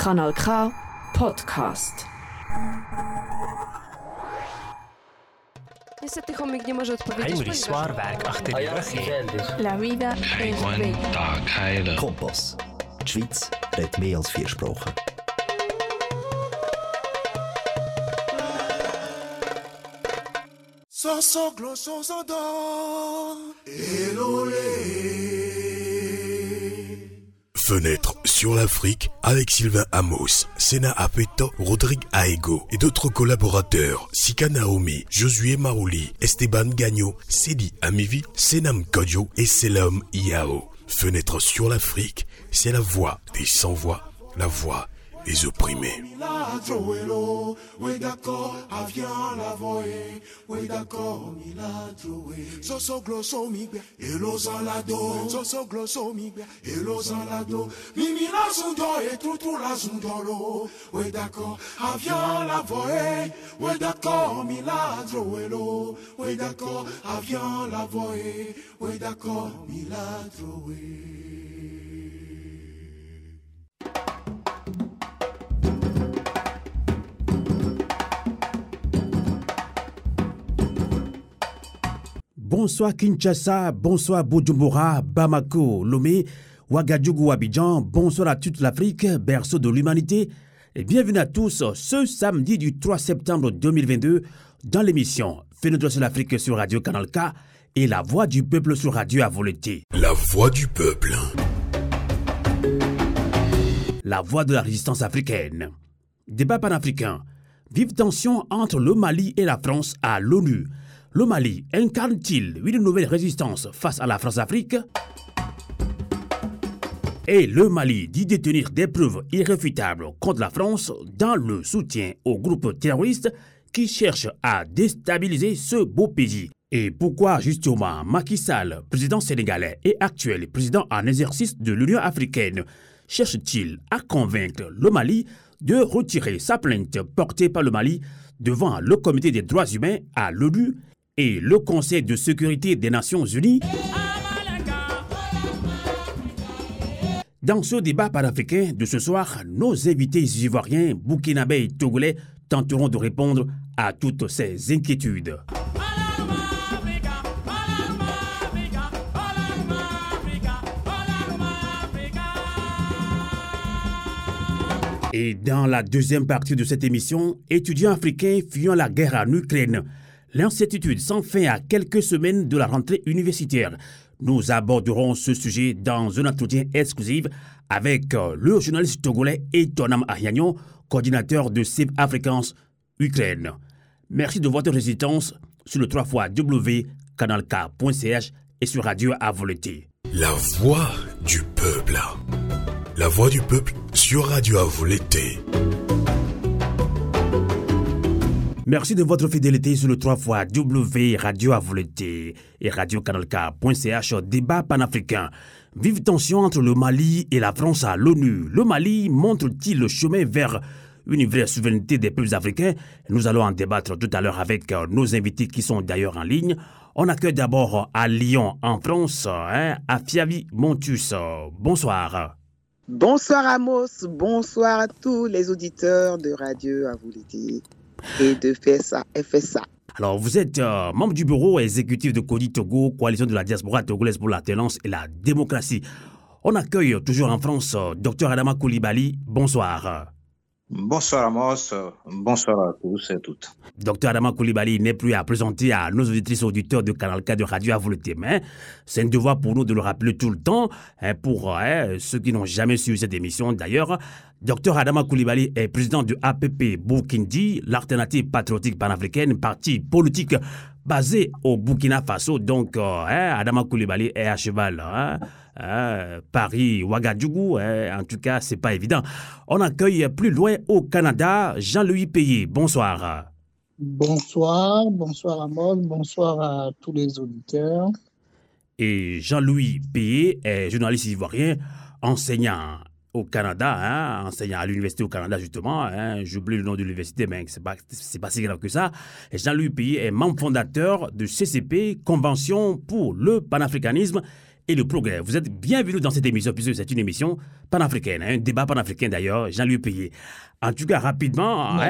Kanal K Podcast. Niestety chomik nie może odpowiedzieć. Heinrich Swarberg, ach ty La vida es Tag heilen. Kompass. Die Schweiz redet mehr als vier Sprachen. So, so, glosso, so, so, do. Elole. Fenêtre sur l'Afrique avec Sylvain Amos, Sena Apeto, Rodrigue Aego et d'autres collaborateurs, Sika Naomi, Josué Marouli, Esteban Gagno, Sedi Amivi, Senam Kodjo et Selam Iao. Fenêtre sur l'Afrique, c'est la voix des sans-voix, la voix des opprimés. Oui d'accord, avian la voix. Oui d'accord, milagro eh. Bonsoir Kinshasa, bonsoir Bujumbura, Bamako, Lomé, Ouagadougou, Abidjan, bonsoir à toute l'Afrique, berceau de l'humanité, et bienvenue à tous ce samedi du 3 septembre 2022 dans l'émission Fenêtre sur l'Afrique sur Radio Canal K et La Voix du Peuple sur Radio à volonté. La voix du peuple. La voix de la résistance africaine. Débat panafricain. Vive tension entre le Mali et la France à l'ONU. Le Mali incarne-t-il une nouvelle résistance face à la France-Afrique? Et le Mali dit détenir des preuves irréfutables contre la France dans le soutien aux groupes terroristes qui cherchent à déstabiliser ce beau pays. Et pourquoi justement Macky Sall, président sénégalais et actuel président en exercice de l'Union africaine, cherche-t-il à convaincre le Mali de retirer sa plainte portée par le Mali devant le Comité des droits humains à l'ONU? Et le Conseil de sécurité des Nations Unies Dans ce débat panafricain de ce soir, nos invités ivoiriens, burkinabés et togolais tenteront de répondre à toutes ces inquiétudes. Et dans la deuxième partie de cette émission, étudiants africains fuyant la guerre en Ukraine, l'incertitude sans fin à quelques semaines de la rentrée universitaire. Nous aborderons ce sujet dans un entretien exclusif avec euh, le journaliste togolais Etonam Ahyagnon, coordinateur de Save Africans Ukraine. Merci de votre résistance sur le 3 fois et sur Radio à. La voix du peuple. La voix du peuple sur Radio à. Merci de votre fidélité sur le 3 fois W Radio à volonté et radiocanalk.ch débat panafricain. Vive tension entre le Mali et la France à l'ONU. Le Mali montre-t-il le chemin vers une vraie souveraineté des peuples africains? Nous allons en débattre tout à l'heure avec euh, nos invités qui sont d'ailleurs en ligne. On accueille d'abord à Lyon, en France, hein, à Fiavi Montus. Bonsoir. Bonsoir Amos, bonsoir à tous les auditeurs de Radio et de FSA. FSA. Alors, vous êtes euh, membre du bureau exécutif de Codi Togo, coalition de la diaspora togolaise pour l'alternance et la démocratie. On accueille toujours en France euh, Dr Adama Koulibaly. Bonsoir. Bonsoir Amos, bonsoir à tous et toutes. Docteur Adama Koulibaly n'est plus à présenter à nos auditrices et auditeurs de Canal K de Radio à vous c'est un devoir pour nous de le rappeler tout le temps. hein, pour hein, ceux qui n'ont jamais suivi cette émission d'ailleurs, Docteur Adama Koulibaly est président du APP Burkindi, l'alternative patriotique panafricaine, parti politique basé au Burkina Faso. Donc, euh, hein, Adama Koulibaly est à cheval. hein, hein, Paris, Ouagadougou, hein, en tout cas, c'est pas évident. On accueille plus loin au Canada Jean-Louis Payé. Bonsoir. Bonsoir, bonsoir Amos, bonsoir à tous les auditeurs. Et Jean-Louis Payé est journaliste ivoirien, enseignant au Canada, hein, enseignant à l'université au Canada justement. Hein, J'oublie le nom de l'université, mais c'est pas, pas si grave que ça. Jean-Louis Payé est membre fondateur de CCP, Convention pour le panafricanisme et le progrès. Vous êtes bienvenue dans cette émission, puisque c'est une émission panafricaine, hein, un débat panafricain d'ailleurs, Jean-Louis Payé. En tout cas, rapidement, hein,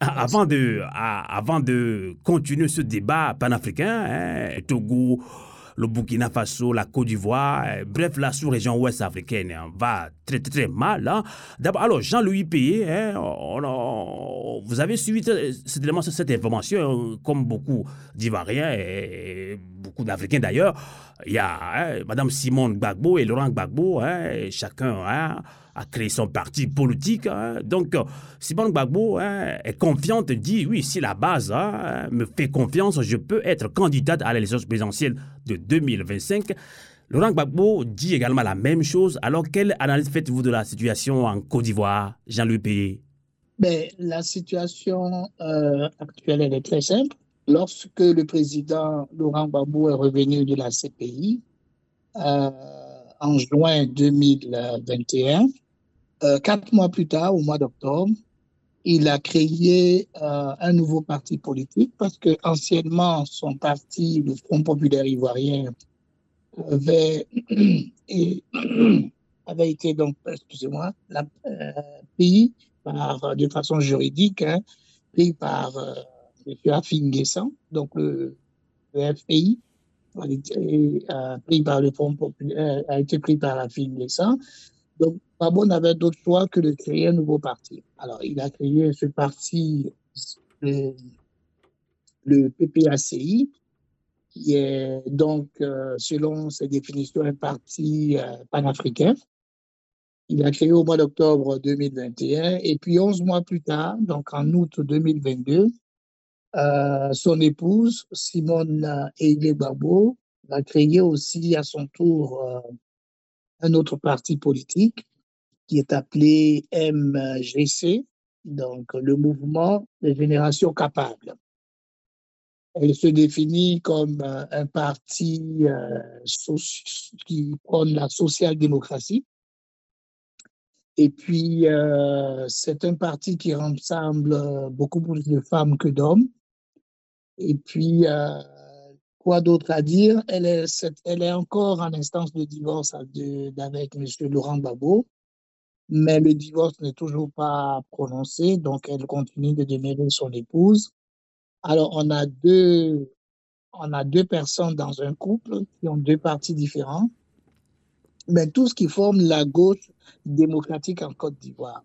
avant, de, avant de continuer ce débat panafricain, Togo, le Burkina Faso, la Côte d'Ivoire, euh, bref, la sous-région ouest africaine hein, va très très, mal. Hein. D'abord, alors Jean-Louis Payé, hein, vous avez suivi cette information, comme beaucoup d'Ivoiriens et beaucoup d'Africains d'ailleurs. Il y a Madame Simone Gbagbo et Laurent Gbagbo, chacun a créé son parti politique. Hein. Donc, euh, Simone Gbagbo hein, est confiante, dit oui, si la base hein, me fait confiance, je peux être candidate à l'élection présidentielle de 2025. Laurent Gbagbo dit également la même chose. Alors, quelle analyse faites-vous de la situation en Côte d'Ivoire, Jean-Louis Payé ben, La situation euh, actuelle, elle est très simple. Lorsque le président Laurent Gbagbo est revenu de la CPI, euh, en juin 2021, euh, quatre mois plus tard, au mois d'octobre, il a créé euh, un nouveau parti politique parce que anciennement son parti, le Front populaire ivoirien, avait, été donc, excusez-moi, euh, par, de façon juridique, hein, par M. Afin donc le, FPI, a été, pris par le Front populaire, a été pris par donc, Babon n'avait d'autre choix que de créer un nouveau parti. Alors, il a créé ce parti, le, PPACI, qui est donc, euh, selon ses définitions, un parti euh, panafricain. Il a créé au mois d'octobre 2021 et puis 11 mois plus tard, donc en août 2022, euh, son épouse, Simone Eile Babo, a créé aussi à son tour un autre parti politique qui est appelé MGC, donc le mouvement des générations capables. Elle se définit comme euh, un parti euh, qui prône la social-démocratie. Et puis, euh, c'est un parti qui rassemble beaucoup plus de femmes que d'hommes. Et puis, Quoi d'autre à dire? Elle est, encore en instance de divorce avec M. Laurent Babo, mais le divorce n'est toujours pas prononcé, donc elle continue de demeurer son épouse. Alors, on a deux, on a deux personnes dans un couple qui ont deux partis différents, mais tout ce qui forme la gauche démocratique en Côte d'Ivoire.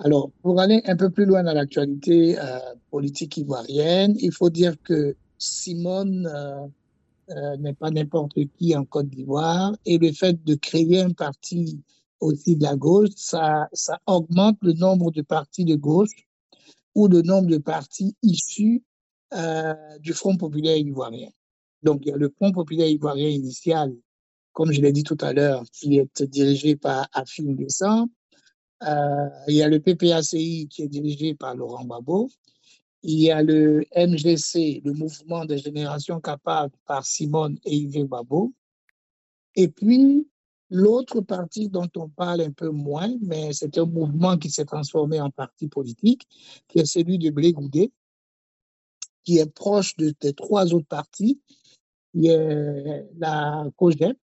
Alors, pour aller un peu plus loin dans l'actualité euh, politique ivoirienne, il faut dire que Simone euh, euh, n'est pas n'importe qui en Côte d'Ivoire et le fait de créer un parti aussi de la gauche, ça, ça augmente le nombre de partis de gauche ou le nombre de partis issus euh, du Front populaire ivoirien. Donc, il y a le Front populaire ivoirien initial, comme je l'ai dit tout à l'heure, qui est dirigé par Afim Descent. Euh, il y a le PPACI qui est dirigé par Laurent Babo. Il y a le MGC, le mouvement des générations capables par Simone et Yves Babo. Et puis, l'autre parti dont on parle un peu moins, mais c'est un mouvement qui s'est transformé en parti politique, qui est celui de Blé Goudé, qui est proche de, des trois autres partis. Y a la COGEP,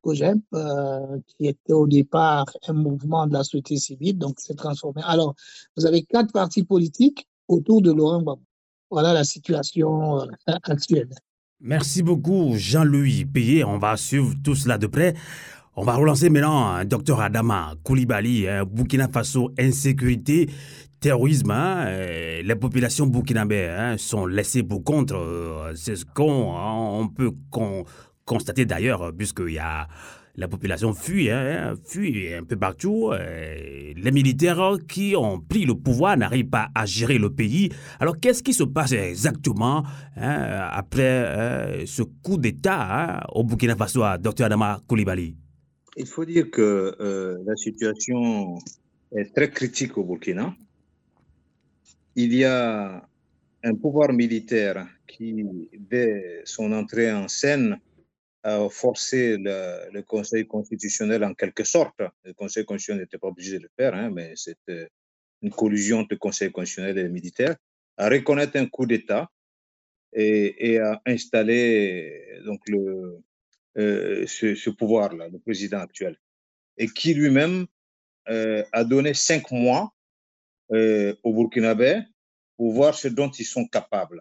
COGEP euh, qui était au départ un mouvement de la société civile, donc s'est transformé. Alors, vous avez quatre partis politiques autour de Laurent Gbagbo. Voilà la situation euh, actuelle. Merci beaucoup, Jean-Louis Payé. On va suivre tout cela de près. On va relancer maintenant un docteur Adama Koulibaly, Burkina Faso, insécurité, terrorisme. Hein, les populations burkinabées hein, sont laissées pour contre. Euh, c'est ce qu'on on peut constater d'ailleurs, puisqu'il y a la population fuit, hein, fuit un peu partout. Euh, les militaires qui ont pris le pouvoir n'arrivent pas à gérer le pays. Alors qu'est-ce qui se passe exactement hein, après euh, ce coup d'État hein, au Burkina Faso Dr Adama Koulibaly? Il faut dire que euh, la situation est très critique au Burkina. Il y a un pouvoir militaire qui, dès son entrée en scène, a forcé le, Conseil constitutionnel en quelque sorte. Le Conseil constitutionnel n'était pas obligé de le faire, hein, mais c'était une collusion entre le Conseil constitutionnel et les militaires, à reconnaître un coup d'État et, et, à installer donc le, ce, pouvoir-là, le président actuel, et qui lui-même a donné cinq mois aux Burkinabés pour voir ce dont ils sont capables.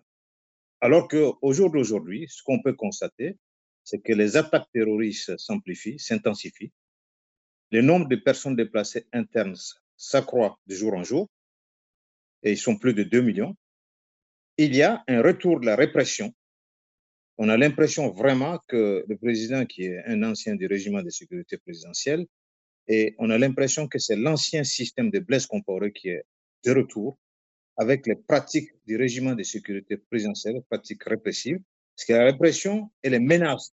Alors qu'au jour d'aujourd'hui, ce qu'on peut constater, c'est que les attaques terroristes s'amplifient, s'intensifient. Le nombre de personnes déplacées internes s'accroît de jour en jour, et ils sont plus de 2 millions. Il y a un retour de la répression. On a l'impression vraiment que le président, qui est un ancien du régiment de sécurité présidentielle, et on a l'impression que c'est l'ancien système de Blaise Compaoré qui est de retour avec les pratiques du régiment de sécurité présidentielle, pratiques répressives, parce que la répression et les menaces.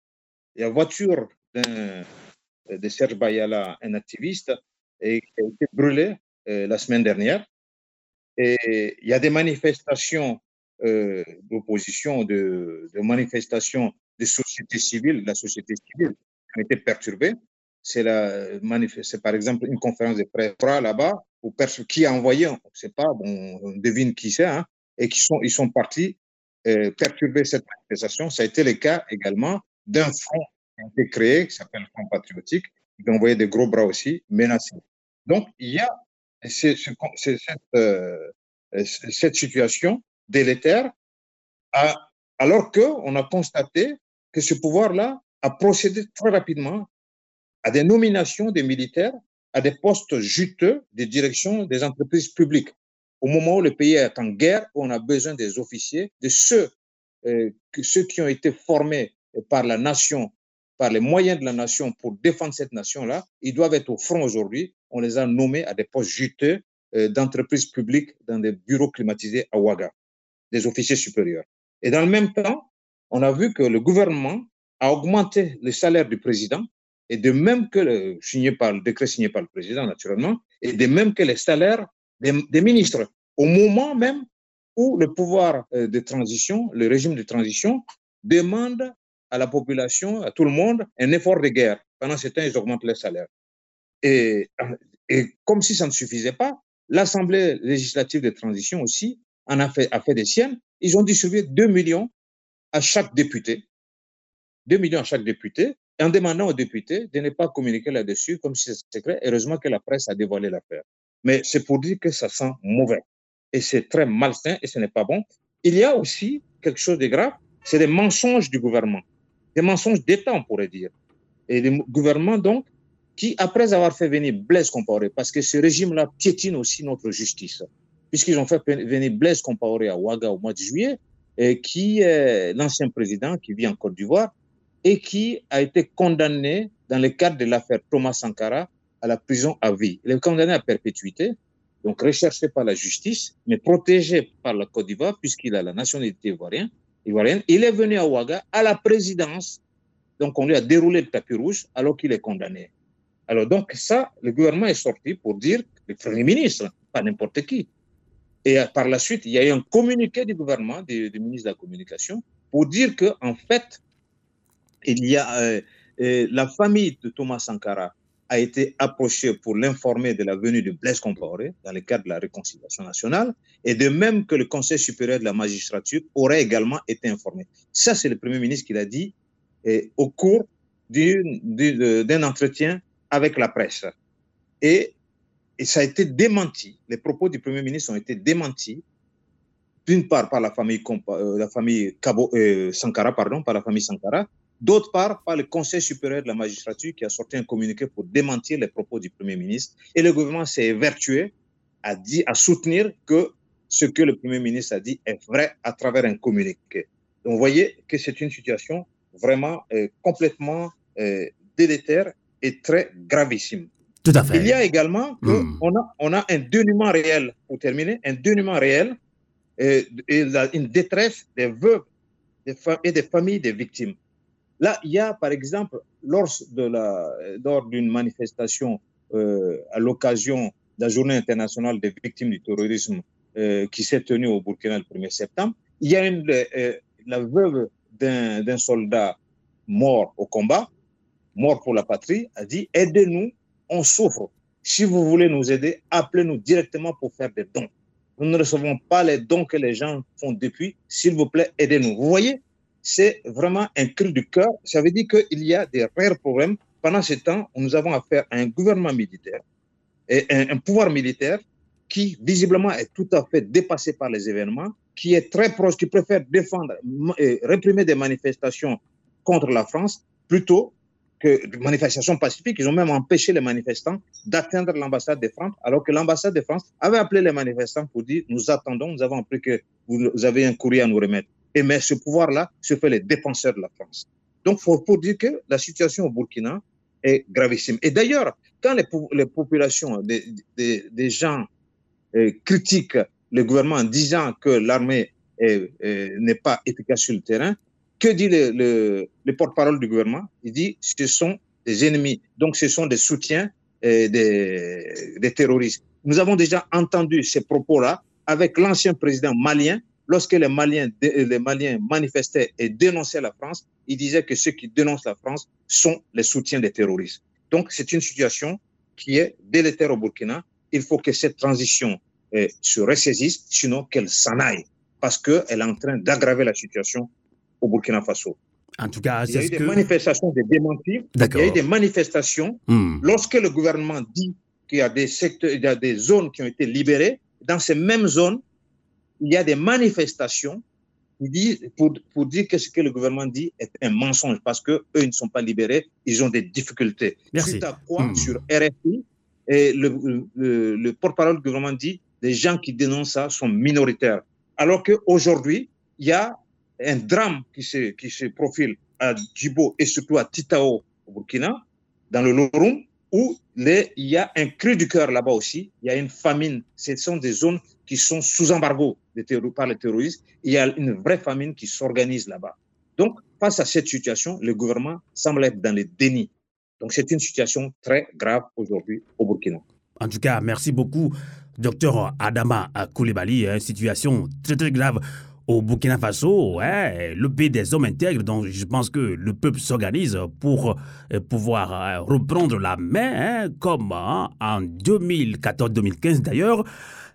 Il y a voiture de Serge Bayala, un activiste, et qui a été brûlée euh, la semaine dernière. Et il y a des manifestations euh, d'opposition, de, de, manifestations de société civile, la société civile a été perturbée. C'est par exemple une conférence de presse là-bas, ou qui a envoyé, on ne sait pas, bon, on devine qui c'est, hein, et qui sont, ils sont partis euh, perturber cette manifestation. Ça a été le cas également d'un front qui a été créé, qui s'appelle Front Patriotique, qui a envoyé des gros bras aussi, menacés. Donc, il y a cette, euh, cette situation délétère, alors qu'on a constaté que ce pouvoir-là a procédé très rapidement à des nominations des militaires à des postes juteux de direction des entreprises publiques. Au moment où le pays est en guerre, on a besoin des officiers, de ceux, euh, ceux qui ont été formés par la nation, par les moyens de la nation pour défendre cette nation-là, ils doivent être au front aujourd'hui. On les a nommés à des postes juteux euh, d'entreprises publiques dans des bureaux climatisés à Ouaga, des officiers supérieurs. Et dans le même temps, on a vu que le gouvernement a augmenté le salaire du président et de même que le, décret signé par le président, naturellement, et de même que les salaires des, ministres, au moment même où le pouvoir euh, de transition, le régime de transition, demande à la population, à tout le monde, un effort de guerre. Pendant ce temps, ils augmentent les salaires. Et, et comme si ça ne suffisait pas, l'Assemblée législative de transition aussi en a fait, des siennes. Ils ont distribué 2 millions à chaque député. 2 millions à chaque député en demandant aux députés de ne pas communiquer là-dessus comme si c'était secret. Heureusement que la presse a dévoilé l'affaire. Mais c'est pour dire que ça sent mauvais. Et c'est très malsain et ce n'est pas bon. Il y a aussi quelque chose de grave, c'est des mensonges du gouvernement. Des mensonges d'État, on pourrait dire. Et le gouvernement, donc, qui, après avoir fait venir Blaise Compaoré, parce que ce régime-là piétine aussi notre justice, puisqu'ils ont fait venir Blaise Compaoré à Ouaga au mois de juillet, et qui est l'ancien président qui vit en Côte d'Ivoire, et qui a été condamné dans le cadre de l'affaire Thomas Sankara à la prison à vie. Il est condamné à perpétuité, donc recherché par la justice, mais protégé par la Côte d'Ivoire puisqu'il a la nationalité ivoirienne. ivoirienne. Il est venu à Ouaga à la présidence, donc on lui a déroulé le tapis rouge alors qu'il est condamné. Alors donc ça, le gouvernement est sorti pour dire, le Premier ministre, pas n'importe qui. Et par la suite, il y a eu un communiqué du gouvernement, du, du ministre de la Communication, pour dire que en fait, il y a euh, euh, la famille de Thomas Sankara a été approchée pour l'informer de la venue de Blaise Compaoré dans le cadre de la réconciliation nationale, et de même que le Conseil supérieur de la magistrature aurait également été informé. Ça, c'est le Premier ministre qui l'a dit au cours d'un entretien avec la presse. Et, et, ça a été démenti. Les propos du Premier ministre ont été démentis, d'une part par la famille, euh, Cabo, Sankara, pardon, par la famille Sankara, D'autre part, par le Conseil supérieur de la magistrature qui a sorti un communiqué pour démentir les propos du Premier ministre. Et le gouvernement s'est évertué à, dire, à soutenir que ce que le Premier ministre a dit est vrai à travers un communiqué. Donc, vous voyez que c'est une situation vraiment euh, complètement euh, délétère et très gravissime. Tout à fait. Il y a également hmm. on, a, on a un dénuement réel, pour terminer, un dénuement réel euh, et une détresse des veuves et des familles des victimes. Là, il y a, par exemple, lors d'une manifestation euh, à l'occasion de la Journée internationale des victimes du terrorisme euh, qui s'est tenue au Burkina le 1er septembre, il y a une, euh, la veuve d'un soldat mort au combat, mort pour la patrie, a dit Aidez-nous, on souffre. Si vous voulez nous aider, appelez-nous directement pour faire des dons. Nous ne recevons pas les dons que les gens font depuis. S'il vous plaît, aidez-nous. Vous voyez c'est vraiment un cri du cœur. Ça veut dire qu'il y a des réels problèmes. Pendant ce temps, nous avons affaire à un gouvernement militaire et un, un pouvoir militaire qui visiblement est tout à fait dépassé par les événements, qui est très proche, qui préfère défendre et réprimer des manifestations contre la France plutôt que manifestations pacifiques. Ils ont même empêché les manifestants d'atteindre l'ambassade de France, alors que l'ambassade de France avait appelé les manifestants pour dire nous attendons, nous avons appris que vous avez un courrier à nous remettre. Et mais ce pouvoir-là se fait les défenseurs de la France. Donc, faut pour dire que la situation au Burkina est gravissime. Et d'ailleurs, quand les, populations, des gens euh, critiquent le gouvernement en disant que l'armée n'est pas efficace sur le terrain, que dit le, le, le porte-parole du gouvernement? Il dit ce sont des ennemis, donc ce sont des soutiens euh, des, des terroristes. Nous avons déjà entendu ces propos-là avec l'ancien président malien lorsque les Maliens, les Maliens manifestaient et dénonçaient la France, ils disaient que ceux qui dénoncent la France sont les soutiens des terroristes. Donc, c'est une situation qui est délétère au Burkina. Il faut que cette transition eh, se ressaisisse, sinon qu'elle s'en aille, parce qu'elle est en train d'aggraver la situation au Burkina Faso. En tout cas, il y a eu des que... manifestations de démentis. Il y a eu des manifestations Hmm. lorsque le gouvernement dit qu'il y a des secteurs, il y a des zones qui ont été libérées. Dans ces mêmes zones, il y a des manifestations pour, pour dire que ce que le gouvernement dit est un mensonge parce que eux ils ne sont pas libérés, ils ont des difficultés. Merci. Suite à quoi, Hmm. sur RFI, et le, le, le porte-parole du gouvernement dit les gens qui dénoncent ça sont minoritaires. Alors qu'aujourd'hui, il y a un drame qui se, qui se profile à Djibo et surtout à Titao au Burkina, dans le Lorum, où il y a un cri du cœur là-bas aussi. Il y a une famine. Ce sont des zones qui sont sous embargo par les terroristes. Il y a une vraie famine qui s'organise là-bas. Donc, face à cette situation, le gouvernement semble être dans le déni. Donc, c'est une situation très grave aujourd'hui au Burkina. En tout cas, merci beaucoup, docteur Adama Koulibaly. Hein, situation très très grave au Burkina Faso, ouais, le pays des hommes intègres, donc je pense que le peuple s'organise pour euh, pouvoir euh, reprendre la main, hein, comme hein, en 2014-2015 d'ailleurs.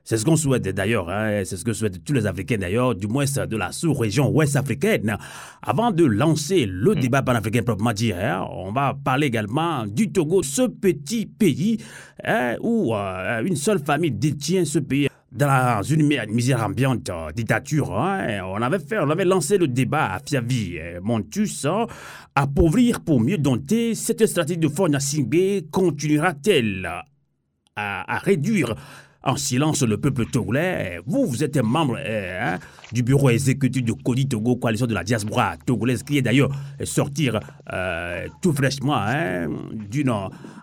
C'est ce qu'on souhaite d'ailleurs, hein, c'est ce que souhaitent tous les Africains d'ailleurs, du moins de la sous-région ouest africaine. Avant de lancer le débat panafricain proprement dit, hein, on va parler également du Togo, ce petit pays hein, où euh, une seule famille détient ce pays dans une mi- misère ambiante, euh, dictature. hein. on avait fait, on avait lancé le débat à Fiavi, euh, Montus, hein, appauvrir pour mieux dompter. Cette stratégie de Singbe continuera-t-elle à réduire en silence le peuple togolais. Vous, vous êtes membre euh, hein, du bureau exécutif de Codi Togo, coalition de la diaspora togolaise, qui est d'ailleurs sortir euh, tout fraîchement hein, d'une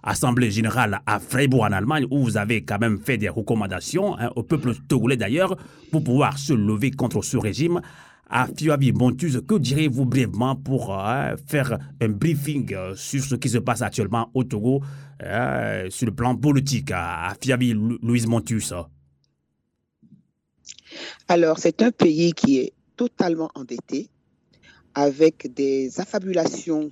assemblée générale à Freiburg en Allemagne, où vous avez quand même fait des recommandations hein, au peuple togolais d'ailleurs pour pouvoir se lever contre ce régime. À Fiabi Montus, que direz-vous brièvement pour euh, faire un briefing euh, sur ce qui se passe actuellement au Togo euh, sur le plan politique à, Lou- Louise Montus? Alors, c'est un pays qui est totalement endetté, avec des affabulations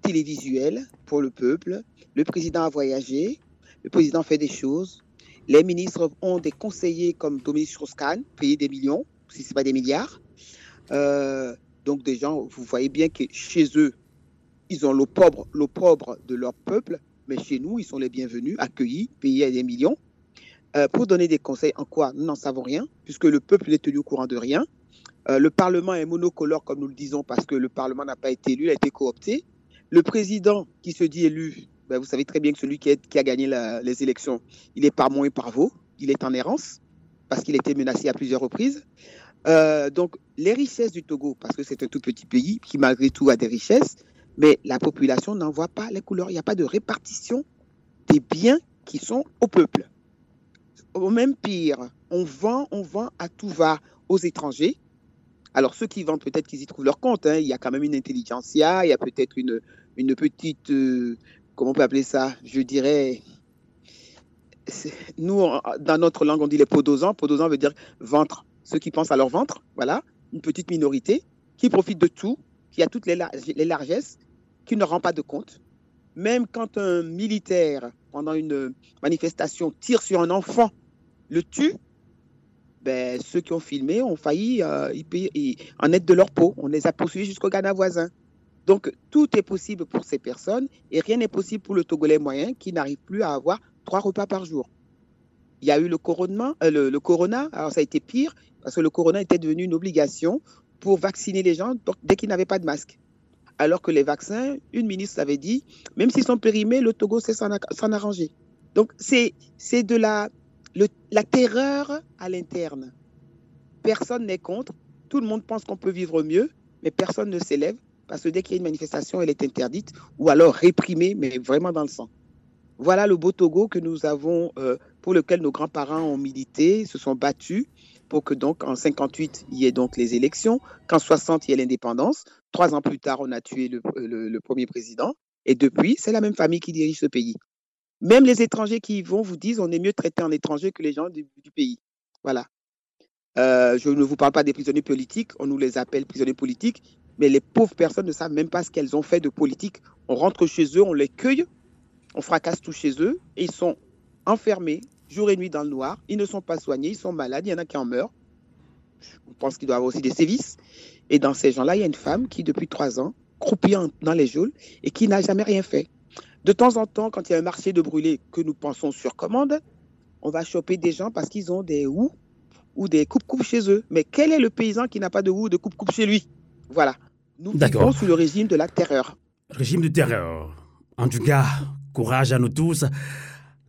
télévisuelles pour le peuple. Le président a voyagé, le président fait des choses. Les ministres ont des conseillers comme Dominique Strauss-Kahn, payés des millions, si ce n'est pas des milliards. Euh, donc, des gens, vous voyez bien que chez eux, ils ont l'opprobre, de leur peuple, mais chez nous, ils sont les bienvenus, accueillis, payés des millions. Euh, pour donner des conseils en quoi nous n'en savons rien, puisque le peuple n'est tenu au courant de rien. Euh, le Parlement est monocolore, comme nous le disons, parce que le Parlement n'a pas été élu, il a été coopté. Le président qui se dit élu, ben, vous savez très bien que celui qui, a gagné les élections, il est par mots et par vaux, il est en errance, parce qu'il a été menacé à plusieurs reprises. Euh, donc, les richesses du Togo, parce que c'est un tout petit pays qui, malgré tout, a des richesses, mais la population n'en voit pas les couleurs. Il n'y a pas de répartition des biens qui sont au peuple au même pire, on vend, on vend à tout va aux étrangers. Alors ceux qui vendent, peut-être qu'ils y trouvent leur compte. hein. Il y a quand même une intelligentsia, il y a peut-être une, une petite, euh, comment on peut appeler ça? Je dirais, nous, dans notre langue, on dit les podosans. Podosans veut dire ventre. Ceux qui pensent à leur ventre, voilà, une petite minorité qui profite de tout, qui a toutes les, lar- les largesses, qui ne rend pas de compte. Même quand un militaire, pendant une manifestation, tire sur un enfant, le tue, ben, ceux qui ont filmé ont failli euh, en être de leur peau. On les a poursuivis jusqu'au Ghana voisin. Donc, tout est possible pour ces personnes et rien n'est possible pour le Togolais moyen qui n'arrive plus à avoir trois repas par jour. Il y a eu le, euh, le, corona, alors ça a été pire parce que le corona était devenu une obligation pour vacciner les gens dès qu'ils n'avaient pas de masque. Alors que les vaccins, une ministre avait dit, même s'ils sont périmés, le Togo sait s'en arranger. Donc, c'est de la la terreur à l'interne. Personne n'est contre. Tout le monde pense qu'on peut vivre mieux, mais personne ne s'élève parce que dès qu'il y a une manifestation, elle est interdite ou alors réprimée, mais vraiment dans le sang. Voilà le beau Togo que nous avons, euh, pour lequel nos grands-parents ont milité, se sont battus pour que donc en 58 il y ait donc les élections, qu'en 60 il y ait l'indépendance. Trois ans plus tard, on a tué le premier président, et depuis, c'est la même famille qui dirige ce pays. Même les étrangers qui y vont vous disent on est mieux traité en étranger que les gens du, pays. Voilà. Euh, je ne vous parle pas des prisonniers politiques, on nous les appelle prisonniers politiques, mais les pauvres personnes ne savent même pas ce qu'elles ont fait de politique. On rentre chez eux, on les cueille, on fracasse tout chez eux, et ils sont enfermés jour et nuit dans le noir. Ils ne sont pas soignés, ils sont malades, il y en a qui en meurent. Je pense qu'il doit y avoir aussi des sévices. Et dans ces gens-là, il y a une femme qui, depuis trois ans, croupit dans les geôles et qui n'a jamais rien fait. De temps en temps, quand il y a un marché de brûlés que nous pensons sur commande, on va choper des gens parce qu'ils ont des houes ou des coupes-coupes chez eux. Mais quel est le paysan qui n'a pas de ou de coupe-coupe chez lui? Voilà. Nous vivons sous le régime de la terreur. Régime de terreur. En tout cas, courage à nous tous.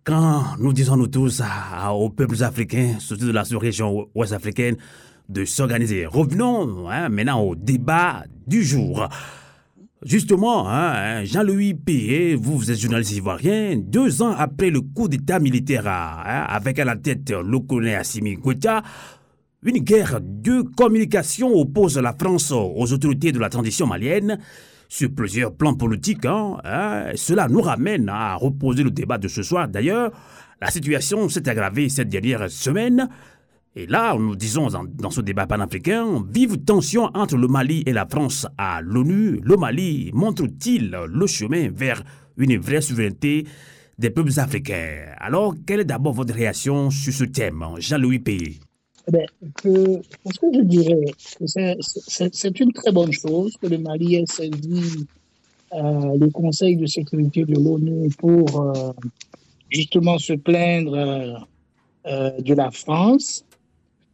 Quand nous disons nous tous aux peuples africains, surtout de la sous-région ouest africaine, de s'organiser. Revenons hein, maintenant au débat du jour. Justement, hein, hein, Jean-Louis P., vous, vous êtes journaliste ivoirien, deux ans après le coup d'État militaire avec à la tête le colonel Assimi Goïta, une guerre de communication oppose la France aux autorités de la transition malienne sur plusieurs plans politiques. cela nous ramène à reposer le débat de ce soir. D'ailleurs, la situation s'est aggravée cette dernière semaine et là, nous disons dans, ce débat panafricain, vive tension entre le Mali et la France à l'ONU. Le Mali montre-t-il le chemin vers une vraie souveraineté des peuples africains? Alors, quelle est d'abord votre réaction sur ce thème, Jean-Louis Payet? Eh bien, que, ce que je dirais que c'est une très bonne chose que le Mali ait saisi euh, le Conseil de sécurité de l'ONU pour euh, justement se plaindre euh, de la France.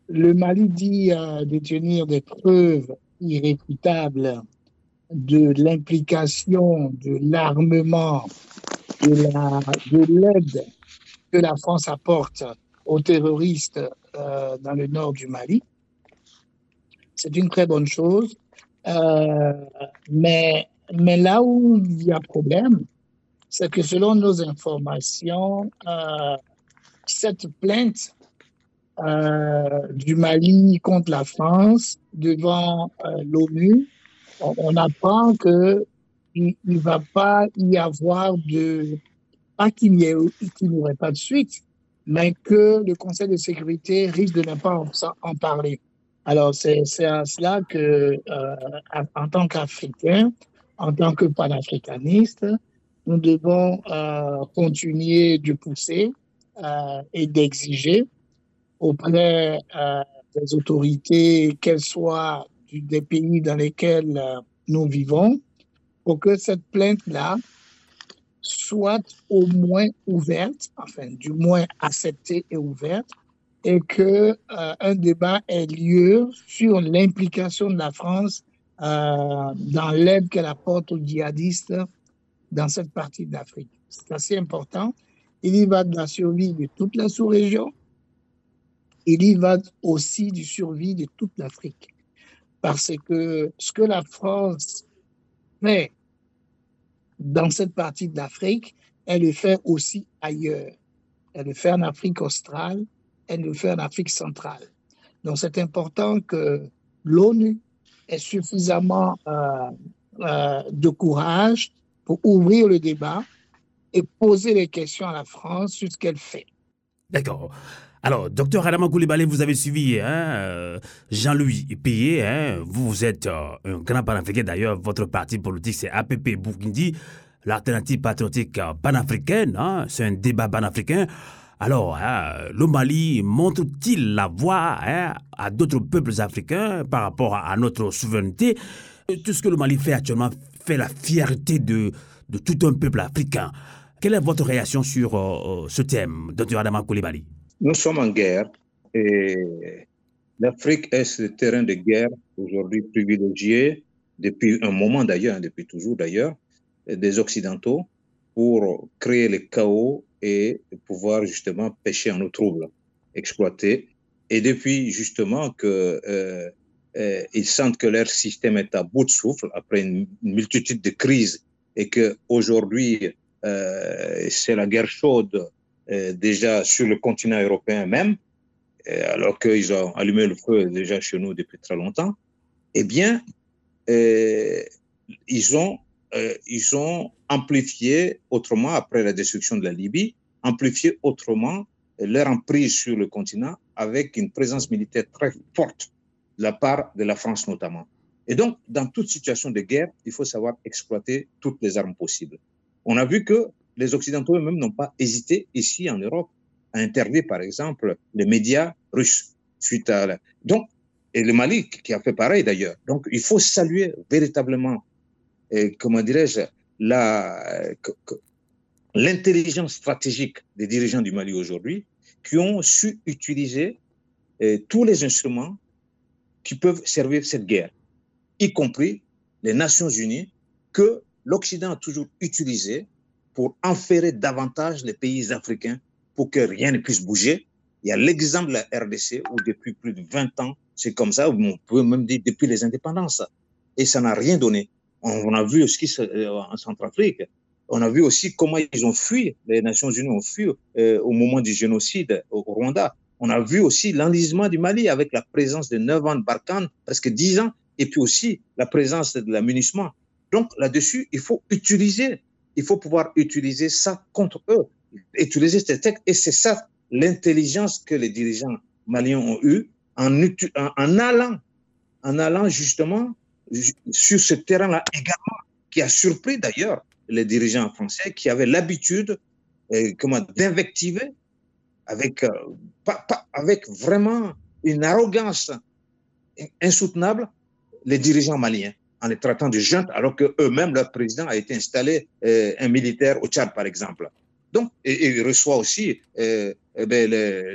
Le Mali dit détenir des preuves irréfutables de l'implication de l'armement, de l'aide que la France apporte aux terroristes euh, dans le nord du Mali. C'est une très bonne chose. Euh, mais, mais là où il y a problème, c'est que selon nos informations, euh, cette plainte du Mali contre la France devant l'ONU, on, apprend que il ne va pas y avoir de, pas qu'il n'y aurait pas de suite, mais que le Conseil de sécurité risque de ne pas en, parler. Alors, c'est à cela que, euh, en tant qu'Africains, en tant que panafricanistes, nous devons continuer de pousser et d'exiger auprès euh, des autorités, qu'elles soient des pays dans lesquels euh, nous vivons, pour que cette plainte-là soit au moins ouverte, enfin du moins acceptée et ouverte, et que euh, un débat ait lieu sur l'implication de la France dans l'aide qu'elle apporte aux djihadistes dans cette partie d'Afrique. C'est assez important. Il y va de la survie de toute la sous-région, il y va aussi du survie de toute l'Afrique. Parce que ce que la France fait dans cette partie de l'Afrique, elle le fait aussi ailleurs. Elle le fait en Afrique australe, elle le fait en Afrique centrale. Donc c'est important que l'ONU ait suffisamment euh, euh, de courage pour ouvrir le débat et poser les questions à la France sur ce qu'elle fait. D'accord. Alors, docteur Adama Koulibaly, vous avez suivi hein, euh, Jean-Louis Payet. Hein, vous, êtes euh, un grand panafricain. D'ailleurs, votre parti politique, c'est APP Bourgundi, l'alternative patriotique panafricaine. Hein, c'est un débat panafricain. Alors, le Mali montre-t-il la voie à d'autres peuples africains par rapport à, notre souveraineté? Tout ce que le Mali fait actuellement fait la fierté de, tout un peuple africain. Quelle est votre réaction sur euh, euh, ce thème, Dr. Adama Koulibaly? Nous sommes en guerre et l'Afrique est ce terrain de guerre aujourd'hui privilégié depuis un moment d'ailleurs, depuis toujours d'ailleurs, des Occidentaux pour créer le chaos et pouvoir justement pêcher en eau trouble, exploiter. Et depuis justement que euh, euh, ils sentent que leur système est à bout de souffle après une, multitude de crises et que aujourd'hui euh, c'est la guerre chaude déjà sur le continent européen même, euh, alors qu'ils ont allumé le feu déjà chez nous depuis très longtemps, eh bien, euh, ils ont euh, ils ont amplifié autrement, après la destruction de la Libye, amplifié autrement leur emprise sur le continent avec une présence militaire très forte de la part de la France notamment. Et donc, dans toute situation de guerre, il faut savoir exploiter toutes les armes possibles. On a vu que les Occidentaux eux-mêmes n'ont pas hésité ici en Europe à interdire, par exemple, les médias russes suite à. Donc, et le Mali qui a fait pareil d'ailleurs. Donc, il faut saluer véritablement comment dirais-je, l'intelligence stratégique des dirigeants du Mali aujourd'hui qui ont su utiliser tous les instruments qui peuvent servir cette guerre, y compris les Nations Unies que l'Occident a toujours utilisé pour enferrer davantage les pays africains pour que rien ne puisse bouger. Il y a l'exemple de la RDC où depuis plus de 20 ans, c'est comme ça, on peut même dire depuis les indépendances. Et ça n'a rien donné. On, a vu ce qui se euh, en Centrafrique. On a vu aussi comment ils ont fui, les Nations Unies ont fui euh, au moment du génocide au, Rwanda. On a vu aussi l'enlisement du Mali avec la présence de 9 ans de Barkhane, presque 10 ans, et puis aussi la présence de la MINUSMA. Donc là-dessus, il faut utiliser, il faut pouvoir utiliser ça contre eux, utiliser ces textes. Et c'est ça l'intelligence que les dirigeants maliens ont eue en, allant, en allant justement sur ce terrain-là également, qui a surpris d'ailleurs les dirigeants français qui avaient l'habitude euh, d'invectiver euh, avec vraiment une arrogance insoutenable les dirigeants maliens en les traitant de junte alors que eux-mêmes leur président a été installé euh, un militaire au Tchad par exemple. Donc et, il reçoit aussi euh, eh ben,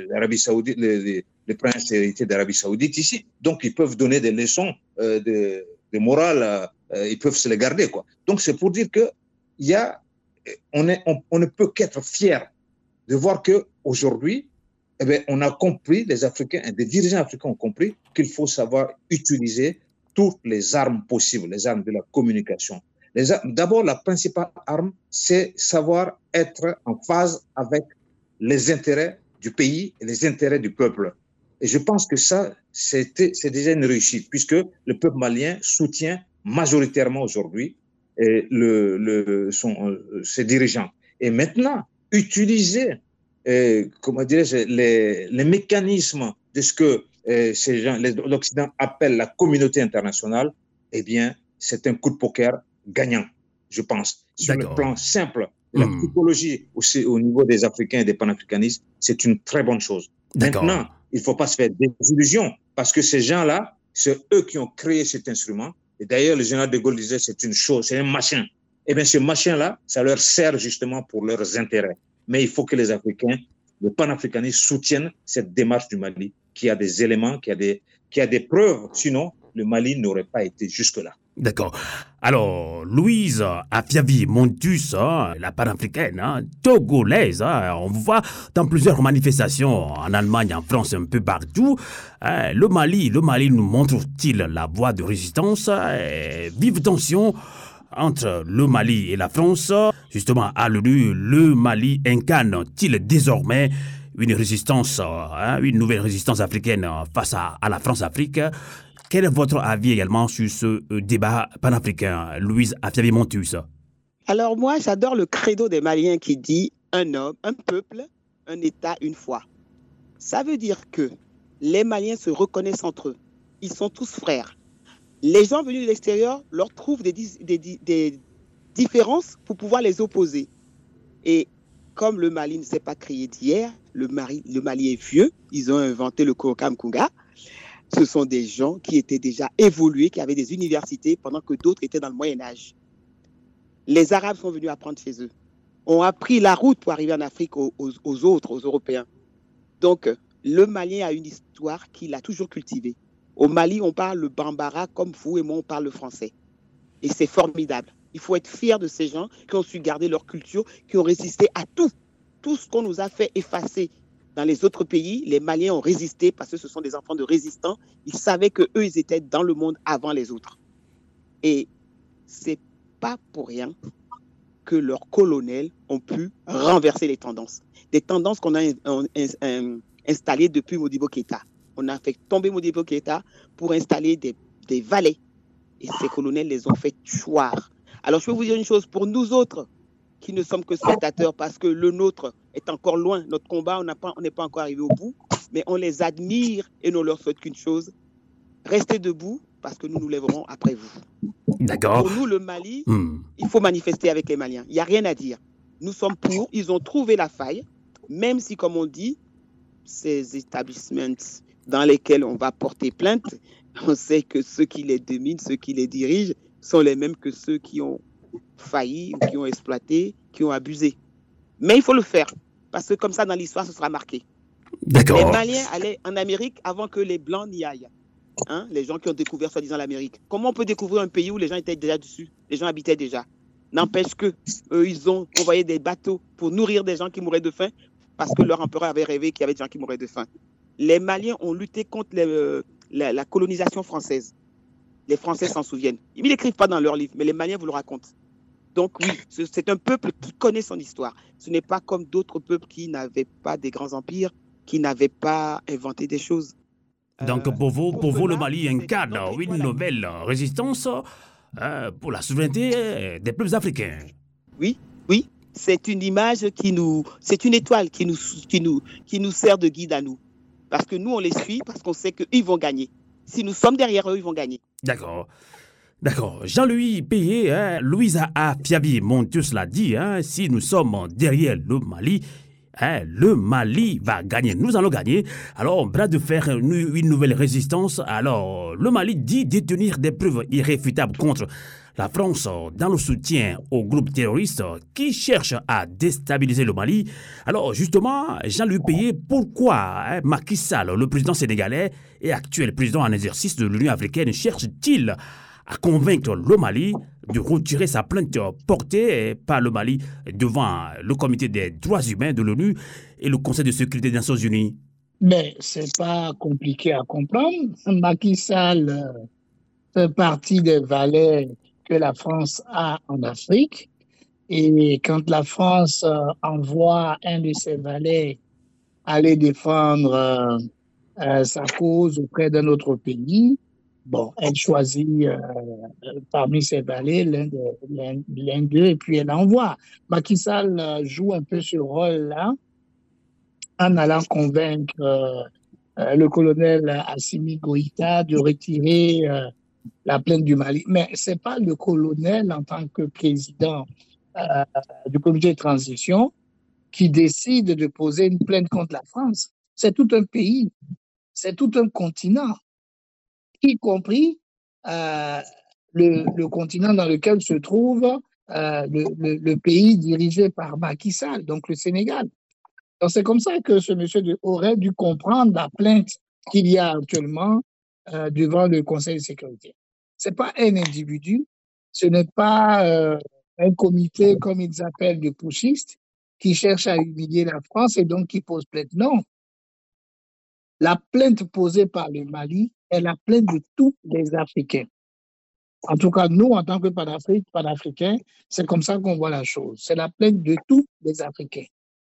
l'Arabie Saoudite les, princes héritiers d'Arabie Saoudite ici. Donc ils peuvent donner des leçons euh, de morale, ils peuvent se les garder. Quoi. Donc, c'est pour dire que y a, on, ne peut qu'être fier de voir que aujourd'hui, eh bien, on a compris, les Africains, des dirigeants africains ont compris qu'il faut savoir utiliser toutes les armes possibles, les armes de la communication. D'abord, la principale arme, c'est savoir être en phase avec les intérêts du pays et les intérêts du peuple. Et je pense que ça, c'est déjà une réussite, puisque le peuple malien soutient majoritairement aujourd'hui euh, ses dirigeants. Et maintenant, utiliser, comment les, mécanismes de ce que ces gens, l'Occident appelle la communauté internationale, eh bien, c'est un coup de poker gagnant, je pense. Sur le plan simple, la hmm. psychologie aussi au niveau des Africains et des panafricanistes, c'est une très bonne chose. Maintenant, il ne faut pas se faire des illusions parce que ces gens-là, c'est eux qui ont créé cet instrument. Et d'ailleurs, le général de Gaulle disait c'est une chose, c'est un machin. Eh bien, ce machin-là, ça leur sert justement pour leurs intérêts. Mais il faut que les Africains, le panafricanisme, soutiennent cette démarche du Mali, qui a des éléments, qui a des, qui a des preuves. Sinon, le Mali n'aurait pas été jusque-là. D'accord. Alors, Louise Afiavi Montus, hein, la panafricaine, hein, togolaise, hein, on voit dans plusieurs manifestations en Allemagne, en France, un peu partout. le Mali, le Mali nous montre-t-il la voie de résistance? Vive tension entre le Mali et la France. Justement, à l'ONU, le Mali incarne-t-il désormais une résistance, une nouvelle résistance africaine face à, la France-Afrique quel est votre avis également sur ce euh, débat panafricain, Louise Afiavi-Montus Alors moi, j'adore le credo des Maliens qui dit un homme, un peuple, un État, une foi. Ça veut dire que les Maliens se reconnaissent entre eux. Ils sont tous frères. Les gens venus de l'extérieur leur trouvent des, des, des différences pour pouvoir les opposer. Et comme le Mali ne s'est pas créé d'hier, le, le, Mali est vieux, ils ont inventé le Kokam Kunga. Ce sont des gens qui étaient déjà évolués, qui avaient des universités pendant que d'autres étaient dans le Moyen Âge. Les Arabes sont venus apprendre chez eux, ont appris la route pour arriver en Afrique aux, aux autres, aux Européens. Donc, le Malien a une histoire qu'il a toujours cultivée. Au Mali, on parle le bambara comme vous et moi, on parle le français. Et c'est formidable. Il faut être fier de ces gens qui ont su garder leur culture, qui ont résisté à tout. Tout ce qu'on nous a fait effacer dans les autres pays, les Maliens ont résisté parce que ce sont des enfants de résistants. Ils savaient que eux, ils étaient dans le monde avant les autres. Et c'est pas pour rien que leurs colonels ont pu renverser les tendances. Des tendances qu'on a installées depuis Modibo Keita. On a fait tomber Modibo Keita pour installer des, des valets. Et ces colonels les ont fait choir. Alors, je peux vous dire une chose, pour nous autres, qui ne sommes que spectateurs, parce que le nôtre est encore loin, notre combat, on n'est pas, pas encore arrivé au bout, mais on les admire et ne leur souhaite qu'une chose, restez debout, parce que nous nous lèverons après vous. D'accord. Pour nous, le Mali, hmm. il faut manifester avec les Maliens. Il n'y a rien à dire. Nous sommes pour, ils ont trouvé la faille, même si, comme on dit, ces établissements dans lesquels on va porter plainte, on sait que ceux qui les dominent, ceux qui les dirigent, sont les mêmes que ceux qui ont failli ou qui ont exploité, qui ont abusé. Mais il faut le faire, parce que comme ça, dans l'histoire, ce sera marqué. D'accord. Les Maliens allaient en Amérique avant que les Blancs n'y aillent. Hein, les gens qui ont découvert soi-disant l'Amérique. Comment on peut découvrir un pays où les gens étaient déjà dessus, les gens habitaient déjà? N'empêche que eux, ils ont envoyé des bateaux pour nourrir des gens qui mouraient de faim, parce que leur empereur avait rêvé qu'il y avait des gens qui mouraient de faim. Les Maliens ont lutté contre euh, la colonisation française. Les Français s'en souviennent. Ils n'écrivent pas dans leurs livres, mais les Maliens vous le racontent. Donc oui, c'est un peuple qui connaît son histoire. Ce n'est pas comme d'autres peuples qui n'avaient pas des grands empires, qui n'avaient pas inventé des choses. Donc pour vous, pour vous le Mali incarne une nouvelle résistance euh, pour la souveraineté des peuples africains. Oui, oui, c'est une image qui nous, c'est une étoile qui nous, qui nous, qui nous sert de guide à nous, parce que nous on les suit parce qu'on sait qu'ils vont gagner. Si nous sommes derrière eux, ils vont gagner. D'accord. D'accord. Jean-Louis Payé, hein, Louisa A. Fiabi Montius l'a dit, hein, si nous sommes derrière le Mali, hein, le Mali va gagner. Nous allons gagner. Alors, on de faire une, nouvelle résistance. Alors, le Mali dit détenir des preuves irréfutables contre la France dans le soutien aux groupes terroristes qui cherchent à déstabiliser le Mali. Alors justement, Jean-Louis Payé, pourquoi Macky Sall, le président sénégalais et actuel président en exercice de l'Union africaine, cherche-t-il à convaincre le Mali de retirer sa plainte portée par le Mali devant le Comité des droits humains de l'ONU et le Conseil de sécurité des Nations Unies? Mais c'est pas compliqué à comprendre. Macky Sall euh, fait partie des valets que la France a en Afrique. Et quand la France euh, envoie un de ses valets aller défendre euh, euh, sa cause auprès d'un autre pays, bon, elle choisit parmi ses valets l'un d'eux et puis elle envoie. Macky Sall joue un peu ce rôle-là en allant convaincre le colonel Assimi Goïta de retirer la plainte du Mali. Mais ce n'est pas le colonel en tant que président euh, du comité de transition qui décide de poser une plainte contre la France. C'est tout un pays, c'est tout un continent, y compris euh, le, continent dans lequel se trouve euh, le, pays dirigé par Macky Sall, donc le Sénégal. Donc c'est comme ça que ce monsieur aurait dû comprendre la plainte qu'il y a actuellement euh, devant le Conseil de sécurité. Ce n'est pas un individu, ce n'est pas un comité, comme ils appellent, de pushistes qui cherche à humilier la France et donc qui pose plainte. Non. La plainte posée par le Mali est la plainte de tous les Africains. En tout cas, nous, en tant que panafricains, c'est comme ça qu'on voit la chose. C'est la plainte de tous les Africains.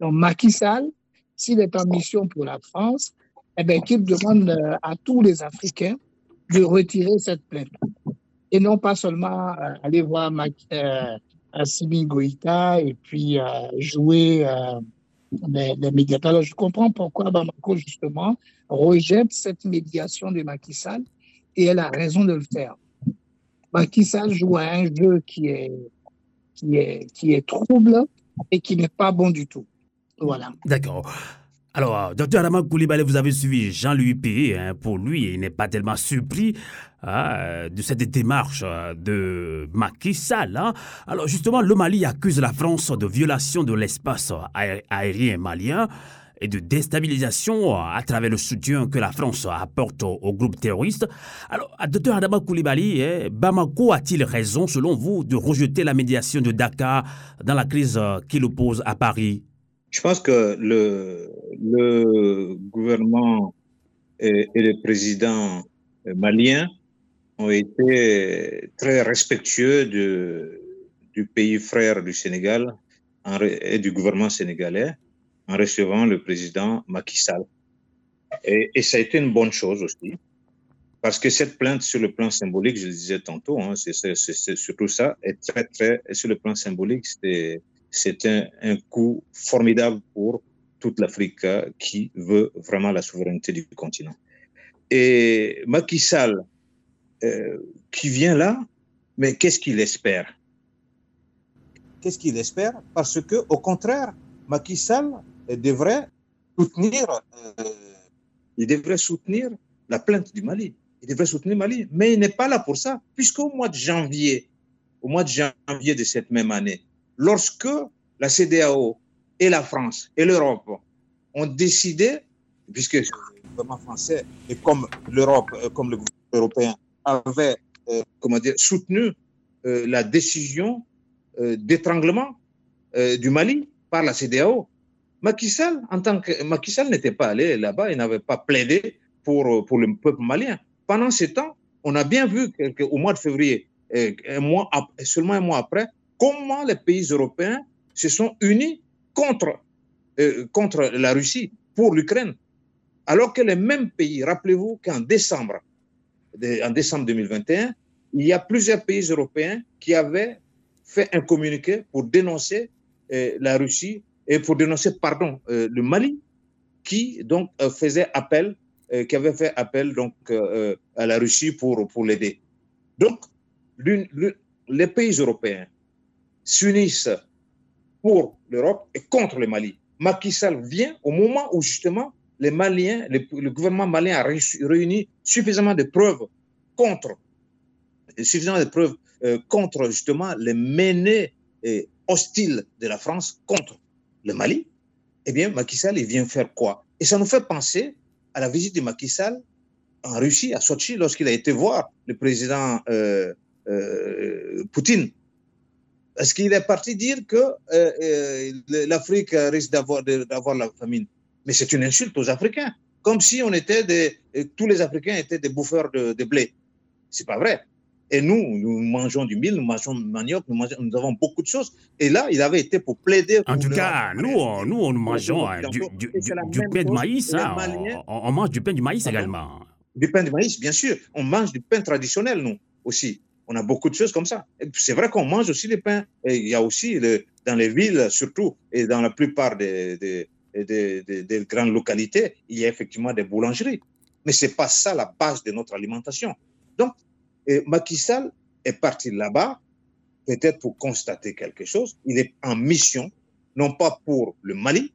Donc, Macky Sall, s'il est en mission pour la France, eh bien, qu'il demande euh, à tous les Africains de retirer cette plainte. Et non pas seulement euh, aller voir euh, Assimi Goïta et puis euh, jouer les, médiateurs. Alors, je comprends pourquoi Bamako, justement, rejette cette médiation de Macky Sall et elle a raison de le faire. Macky Sall joue à un jeu qui est, qui est, qui est trouble et qui n'est pas bon du tout. Voilà. D'accord. Alors, docteur Adama Koulibaly, vous avez suivi Jean-Louis P. Hein, pour lui, il n'est pas tellement surpris hein, de cette démarche euh, de Macky Sall. Hein. Alors, justement, le Mali accuse la France de violation de l'espace aérien malien et de déstabilisation à travers le soutien que la France apporte au, groupe terroriste. Alors, docteur Adama Koulibaly, Bamako a-t-il raison, selon vous, de rejeter la médiation de Dakar dans la crise euh, qui l'oppose à Paris? Je pense que le, gouvernement et, le président malien ont été très respectueux du pays frère du Sénégal et du gouvernement sénégalais en recevant le président Macky Sall. Et, et, ça a été une bonne chose aussi, parce que cette plainte sur le plan symbolique, je le disais tantôt, hein, c'est surtout ça, est très, très, sur le plan symbolique, c'était c'est un, coup formidable pour toute l'Afrique qui veut vraiment la souveraineté du continent. Et Macky Sall, euh, qui vient là, mais qu'est-ce qu'il espère? Qu'est-ce qu'il espère? Parce que, au contraire, Macky Sall devrait soutenir, euh, devrait soutenir la plainte du Mali. Il devrait soutenir Mali, mais il n'est pas là pour ça, puisqu'au mois de janvier, au mois de janvier de cette même année, lorsque la CDAO et la France et l'Europe ont décidé, puisque le gouvernement français et comme l'Europe, euh, comme le gouvernement européen avaient euh, soutenu euh, la décision d'étranglement du Mali par la CDAO. Macky Sall, en tant que Macky n'était pas allé là-bas, il n'avait pas plaidé pour, pour le peuple malien. Pendant ce temps, on a bien vu qu'au mois de février, seulement un mois après, comment les pays européens se sont unis contre, euh, contre la Russie pour l'Ukraine. Alors que les mêmes pays, rappelez-vous qu'en décembre, en décembre 2021, il y a plusieurs pays européens qui avaient fait un communiqué pour dénoncer euh, la Russie et pour dénoncer, pardon, euh, le Mali, qui donc faisait appel, qui avait fait appel donc à la Russie pour l'aider. Donc, les pays européens s'unissent pour l'Europe et contre le Mali. Macky Sall vient au moment où justement les Maliens, le, gouvernement malien a réuni suffisamment de preuves contre, suffisamment de preuves euh, contre justement les menées euh, hostiles de la France contre le Mali. Eh bien, Macky Sall, il vient faire quoi? Et ça nous fait penser à la visite de Macky Sall en Russie, à Sochi, lorsqu'il a été voir le président euh, Poutine est-ce qu'il est parti dire que euh, euh, l'Afrique risque d'avoir la famine? Mais c'est une insulte aux Africains, comme si on était des, tous les Africains étaient des bouffeurs de, de blé. C'est pas vrai. Et nous, nous mangeons du mil, nous mangeons du manioc, nous, nous avons beaucoup de choses. Et là, il avait été pour plaider. En tout cas, nous, on, nous, on mangeons hein, du, du, du, pain de maïs. Hein, on, on, mange du pain du maïs également. Du pain de maïs, bien sûr. On mange du pain traditionnel, nous aussi. On a beaucoup de choses comme ça. C'est vrai qu'on mange aussi des pains. Et il y a aussi, dans les villes surtout, et dans la plupart des, des, grandes localités, il y a effectivement des boulangeries. Mais ce n'est pas ça la base de notre alimentation. Donc, Macky Sall est parti là-bas, peut-être pour constater quelque chose. Il est en mission, non pas pour le Mali,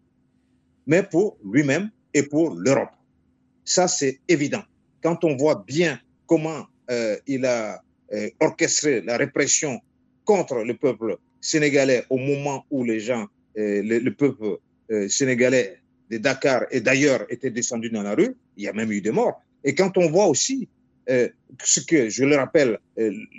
mais pour lui-même et pour l'Europe. Ça, c'est évident. Quand on voit bien comment euh, il a orchestrer la répression contre le peuple sénégalais au moment où les gens, euh, le, peuple euh, sénégalais de Dakar et d'ailleurs étaient descendus dans la rue, il y a même eu des morts. Et quand on voit aussi ce que, je le rappelle,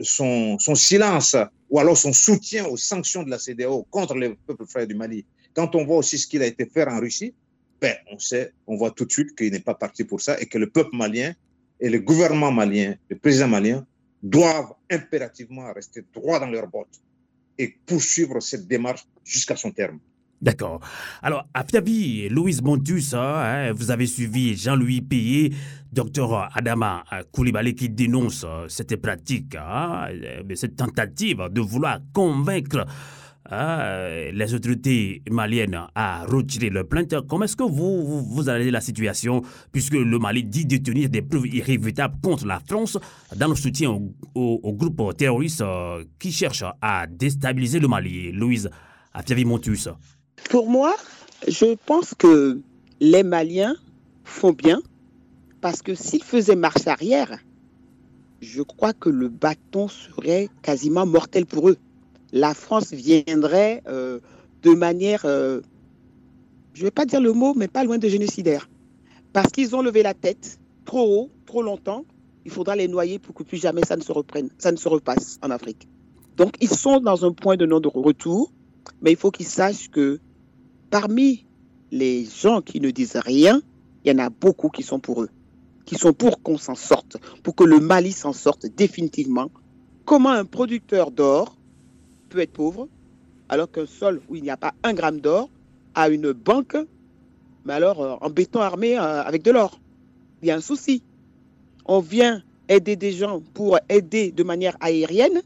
son, silence ou alors son soutien aux sanctions de la CDAO contre le peuple frère du Mali, quand on voit aussi ce qu'il a été fait en Russie, ben, on sait, on voit tout de suite qu'il n'est pas parti pour ça et que le peuple malien et le gouvernement malien, le président malien, doivent impérativement rester droits dans leurs bottes et poursuivre cette démarche jusqu'à son terme. D'accord. Alors, à Fiabi, Louise Montus, hein, vous avez suivi Jean-Louis Payé, docteur Adama Koulibaly qui dénonce euh, cette pratique, hein, cette tentative de vouloir convaincre ah, les autorités maliennes à retirer leur plainte. Comment est-ce que vous, vous, allez la situation, puisque le Mali dit détenir des preuves irréfutables contre la France dans le soutien au, au, groupe terroriste euh, qui cherche à déstabiliser le Mali? Louise à Fiavi Montus Pour moi, je pense que les Maliens font bien parce que s'ils faisaient marche arrière, je crois que le bâton serait quasiment mortel pour eux. La France viendrait euh, de manière, euh, je ne vais pas dire le mot, mais pas loin de génocidaire. Parce qu'ils ont levé la tête trop haut, trop longtemps. Il faudra les noyer pour que plus jamais ça ne se reprenne, ça ne se repasse en Afrique. Donc ils sont dans un point de non-retour, mais il faut qu'ils sachent que parmi les gens qui ne disent rien, il y en a beaucoup qui sont pour eux, qui sont pour qu'on s'en sorte, pour que le Mali s'en sorte définitivement. Comment un producteur d'or peut être pauvre alors qu'un sol où il n'y a pas un gramme d'or a une banque, mais alors euh, en béton armé euh, avec de l'or Il y a un souci. On vient aider des gens pour aider de manière aérienne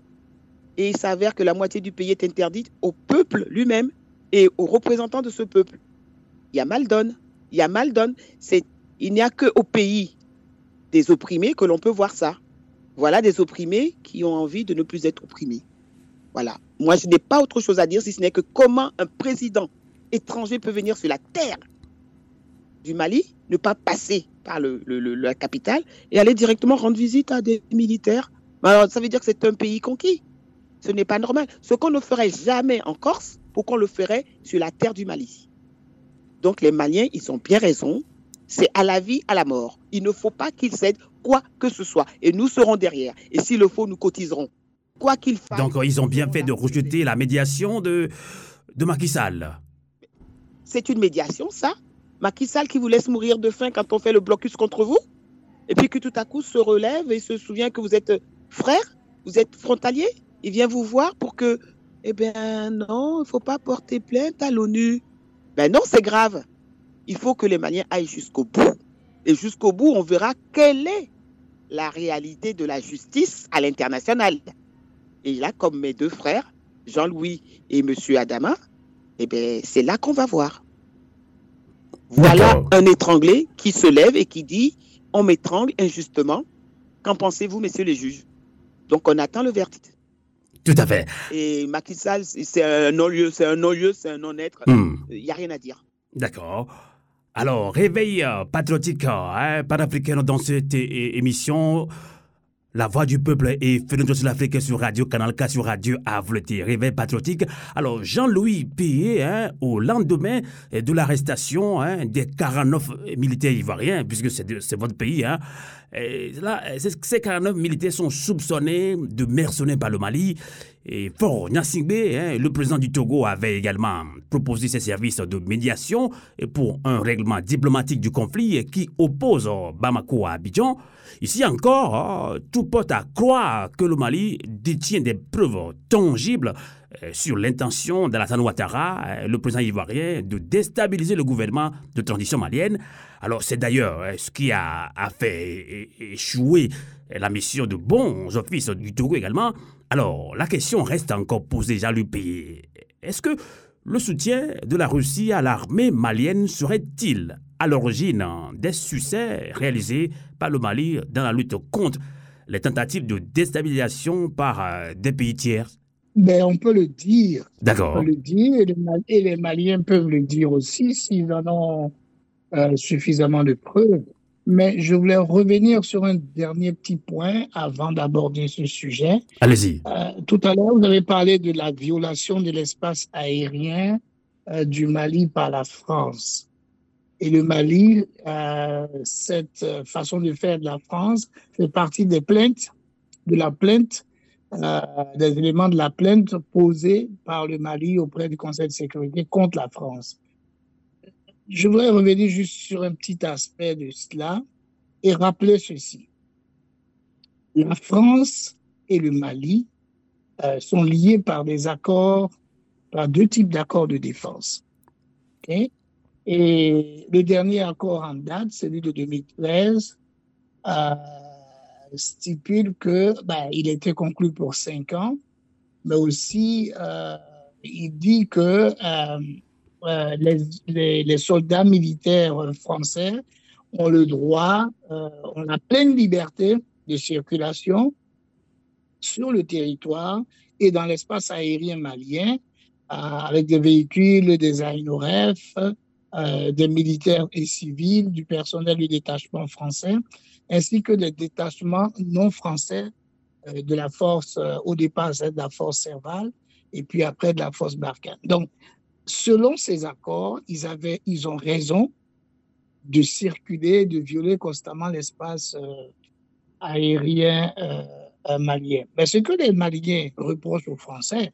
et il s'avère que la moitié du pays est interdite au peuple lui-même et aux représentants de ce peuple. Il y a mal donne. Il y a mal donne. Il n'y a que au pays des opprimés que l'on peut voir ça. Voilà des opprimés qui ont envie de ne plus être opprimés. Voilà. Moi, je n'ai pas autre chose à dire si ce n'est que comment un président étranger peut venir sur la terre du Mali, ne pas passer par la capitale et aller directement rendre visite à des militaires. Alors, ça veut dire que c'est un pays conquis. Ce n'est pas normal. Ce qu'on ne ferait jamais en Corse, pourquoi on le ferait sur la terre du Mali Donc les Maliens, ils ont bien raison. C'est à la vie, à la mort. Il ne faut pas qu'ils cèdent quoi que ce soit. Et nous serons derrière. Et s'il le faut, nous cotiserons. Quoi qu'il fasse. Donc ils ont bien fait de rejeter la médiation de, de Macky Sall. C'est une médiation, ça Macky Sall qui vous laisse mourir de faim quand on fait le blocus contre vous Et puis que tout à coup se relève et se souvient que vous êtes frère, vous êtes frontalier il vient vous voir pour que, eh bien non, il ne faut pas porter plainte à l'ONU. Ben non, c'est grave. Il faut que les Maliens aillent jusqu'au bout. Et jusqu'au bout, on verra quelle est la réalité de la justice à l'international. Et là, comme mes deux frères, Jean-Louis et M. Adama, eh bien, c'est là qu'on va voir. Voilà un étranglé qui se lève et qui dit on m'étrangle injustement. Qu'en pensez-vous, messieurs les juges? Donc, on attend le verdict. Tout à fait. Et Macky Sall, c'est un non-lieu, c'est un non-lieu, c'est un non-être. Hmm. Il n'y a rien à dire. D'accord. Alors, réveil patriotique hein, panafricain dans cette émission. La voix du peuple et Phénomène de l'Afrique sur Radio Canal K sur Radio Avleté. Réveil patriotique. Alors, Jean-Louis Payé, hein, au lendemain de l'arrestation hein, des 49 militaires ivoiriens, puisque c'est votre pays, hein, là, ces 49 militaires sont soupçonnés de mercenaires par le Mali. Et Fort Nyassingbe, le président du Togo, avait également proposé ses services de médiation pour un règlement diplomatique du conflit qui oppose Bamako à Abidjan. Ici encore, hein, tout porte à croire que le Mali détient des preuves tangibles euh, sur l'intention d'Alassane Ouattara, euh, le président ivoirien, de déstabiliser le gouvernement de transition malienne. Alors c'est d'ailleurs euh, ce qui a, fait échouer la mission de bons offices du Togo également. Alors la question reste encore posée, jean pays. Est-ce que le soutien de la Russie à l'armée malienne serait-il à l'origine des succès réalisés par le Mali dans la lutte contre les tentatives de déstabilisation par euh, des pays tiers mais on peut le dire. D'accord. On peut le dire et les, Maliens peuvent le dire aussi s'ils en ont euh, suffisamment de preuves. Mais je voulais revenir sur un dernier petit point avant d'aborder ce sujet. Allez-y. Euh, tout à l'heure, vous avez parlé de la violation de l'espace aérien du Mali par la France. Et le Mali, euh, cette façon de faire de la France fait partie des plaintes, de la plainte, euh, des éléments de la plainte posée par le Mali auprès du Conseil de sécurité contre la France. Je voudrais revenir juste sur un petit aspect de cela et rappeler ceci. La France et le Mali euh, sont liés par des accords, par deux types d'accords de défense. Okay? Et le dernier accord en date, celui de 2013, euh, stipule que ben, il était conclu pour cinq ans, mais aussi euh, il dit que euh, les, soldats militaires français ont le droit, ont la pleine liberté de circulation sur le territoire et dans l'espace aérien malien avec des véhicules, des aéronefs, des militaires et civils, du personnel du détachement français, ainsi que des détachements non français de la force, au départ, de la force Serval, et puis après de la force Barkhane. Donc, selon ces accords, ils, avaient, ils ont raison de circuler, de violer constamment l'espace euh, aérien euh, euh, malien. Mais ce que les Maliens reprochent aux Français,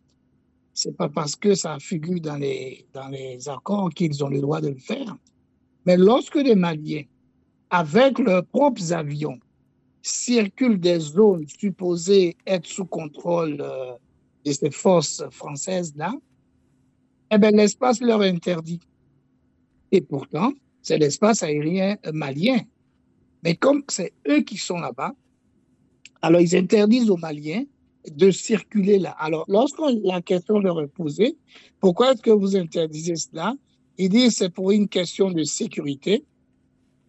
c'est pas parce que ça figure dans les, dans les accords qu'ils ont le droit de le faire. Mais lorsque les Maliens, avec leurs propres avions, circulent des zones supposées être sous contrôle de ces forces françaises-là, eh bien, l'espace leur interdit. Et pourtant, c'est l'espace aérien malien. Mais comme c'est eux qui sont là-bas, alors ils interdisent aux Maliens de circuler là. Alors, lorsque la question leur est posée, pourquoi est-ce que vous interdisez cela? Ils disent c'est pour une question de sécurité,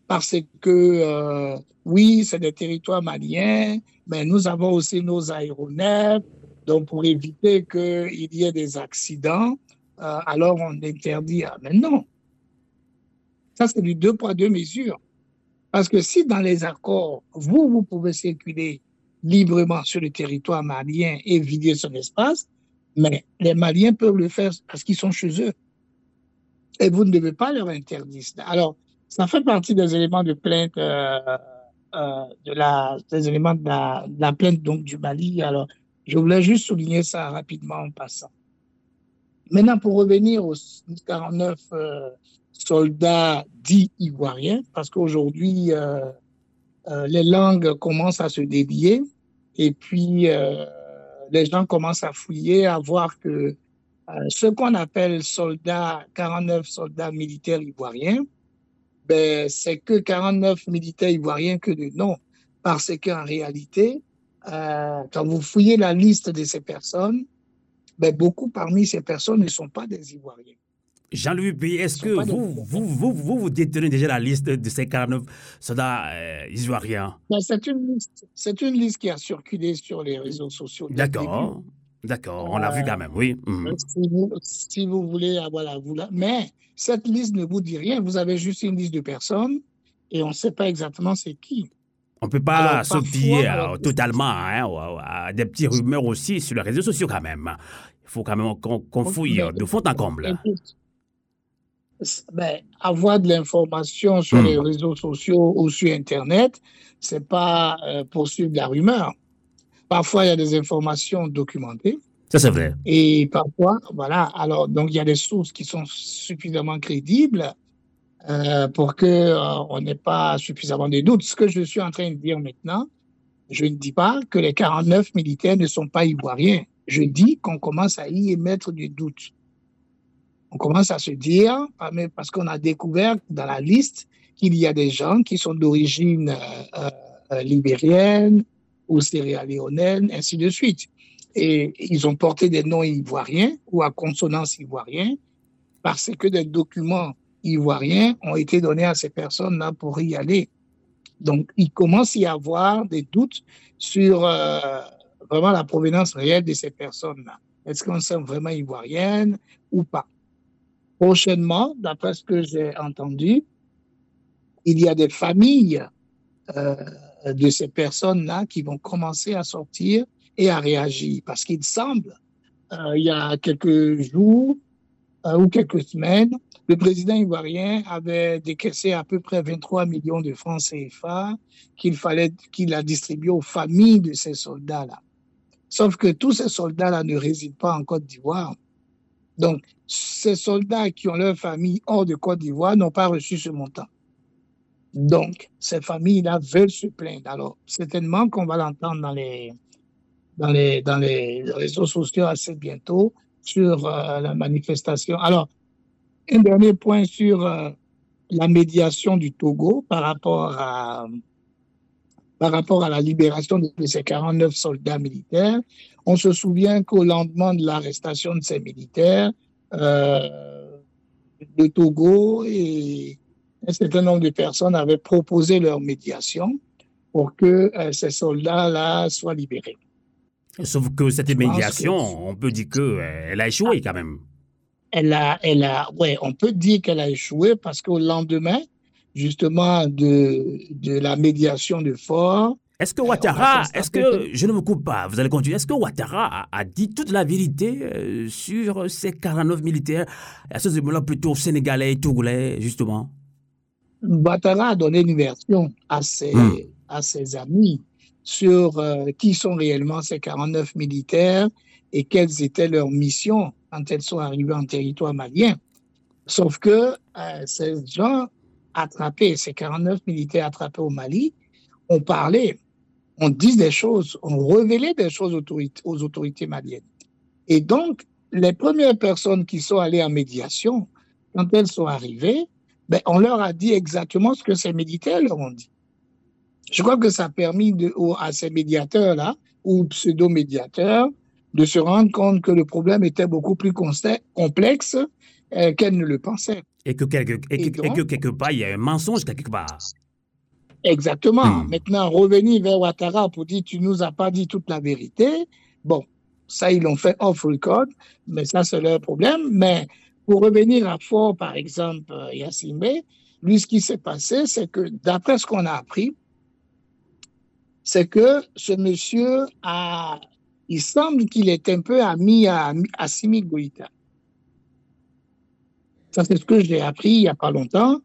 parce que euh, oui, c'est des territoires maliens, mais nous avons aussi nos aéronefs, donc pour éviter qu'il y ait des accidents, euh, alors on interdit. Ah, mais non, ça, c'est du deux poids, deux mesures. Parce que si dans les accords, vous, vous pouvez circuler librement sur le territoire malien et vider son espace, mais les Maliens peuvent le faire parce qu'ils sont chez eux. Et vous ne devez pas leur interdire. Alors, ça fait partie des éléments de plainte, euh, euh, de la, des éléments de la, plainte donc, du Mali. Alors, je voulais juste souligner ça rapidement en passant. Maintenant, pour revenir aux 49 soldats dits ivoiriens, parce qu'aujourd'hui, euh, euh, les langues commencent à se dévier et puis euh, les gens commencent à fouiller, à voir que ce qu'on appelle soldats, 49 soldats militaires ivoiriens, ben, c'est que 49 militaires ivoiriens que de nom, parce qu'en réalité, quand vous fouillez la liste de ces personnes, ben, beaucoup parmi ces personnes ne sont pas des Ivoiriens. Jean-Louis est-ce que vous vous, vous, vous, vous, détenez déjà la liste de ces 49 soldats euh, ivoiriens? C'est une, une, liste qui a circulé sur les réseaux sociaux. D'accord, d'accord, on l'a vu quand même, oui. Mhm. Si, vous, voulez, ah, voilà, vous mais cette liste ne vous dit rien, vous avez juste une liste de personnes et on ne sait pas exactement c'est qui. On ne peut pas se fier euh, totalement hein, à des petits rumeurs aussi sur les réseaux sociaux quand même. Il faut quand même qu'on fouille de fond en comble ben, avoir de l'information sur hmm. les réseaux sociaux ou sur Internet, c'est pas euh, poursuivre la rumeur. Parfois, il y a des informations documentées. Ça, c'est vrai. Et parfois, voilà, alors, donc il y a des sources qui sont suffisamment crédibles euh, pour qu'on euh, on n'ait pas suffisamment de doutes. Ce que je suis en train de dire maintenant, je ne dis pas que les 49 militaires ne sont pas ivoiriens. Je dis qu'on commence à y émettre du doute on commence à se dire, ah, parce qu'on a découvert dans la liste qu'il y a des gens qui sont d'origine euh, euh, libérienne ou sierra-léonaine, ainsi de suite. Et ils ont porté des noms ivoiriens ou à consonance ivoirienne parce que des documents ivoiriens ont été donnés à ces personnes-là pour y aller. Donc, il commence à y avoir des doutes sur euh, vraiment la provenance réelle de ces personnes-là. Est-ce qu'on sont vraiment ivoiriennes ou pas? Prochainement, d'après ce que j'ai entendu, il y a des familles euh, de ces personnes-là qui vont commencer à sortir et à réagir. Parce qu'il semble, euh, il y a quelques jours euh, ou quelques semaines, le président ivoirien avait décaissé à peu près 23 millions de francs CFA qu'il fallait qu'il a distribué aux familles de ces soldats-là. Sauf que tous ces soldats-là ne résident pas en Côte d'Ivoire. Donc, ces soldats qui ont leur famille hors de Côte d'Ivoire n'ont pas reçu ce montant. Donc, ces familles-là veulent se plaindre. Alors, certainement qu'on va l'entendre dans les, dans, les, dans les réseaux sociaux assez bientôt sur euh, la manifestation. Alors, un dernier point sur euh, la médiation du Togo par rapport à, par rapport à la libération de ces 49 soldats militaires. On se souvient qu'au lendemain de l'arrestation de ces militaires, euh, le Togo et un certain nombre de personnes avaient proposé leur médiation pour que euh, ces soldats-là soient libérés. Sauf que cette médiation, on peut dire qu'elle euh, a échoué quand même. elle a, elle a, ouais, on peut dire qu'elle a échoué parce qu'au lendemain, justement, de, de la médiation de Fort, est-ce que Ouattara, est-ce que, je ne me coupe pas, vous allez continuer, est-ce que Ouattara a, dit toute la vérité euh, sur ces 49 militaires, à ce moment-là plutôt sénégalais et togolais, justement? Ouattara a donné une version à ses, hmm. à ses amis sur euh, qui sont réellement ces 49 militaires et quelles étaient leurs missions quand elles sont arrivées en territoire malien. Sauf que euh, ces gens attrapés, ces 49 militaires attrapés au Mali, ont parlé on dit des choses, on révélait des choses aux autorités, maliennes. Et donc, les premières personnes qui sont allées en médiation, quand elles sont arrivées, ben, on leur a dit exactement ce que ces militaires leur ont dit. Je crois que ça a permis à ces médiateurs-là, ou pseudo-médiateurs, de se rendre compte que le problème était beaucoup plus complexe euh, qu'elles ne le pensaient. Et que, quelque, et que quelque part, il y a un mensonge quelque part. Exactement. Hmm. Maintenant, revenir vers Ouattara pour dire tu nous as pas dit toute la vérité. Bon, ça, ils l'ont fait off record, mais ça, c'est leur problème. Mais pour revenir à Fort, par exemple, euh, Yassine lui, ce qui s'est passé, c'est que d'après ce qu'on a appris, c'est que ce monsieur a, il semble qu'il est un peu ami à, à Simi Goïta. Ça, c'est ce que j'ai appris il n'y a pas longtemps.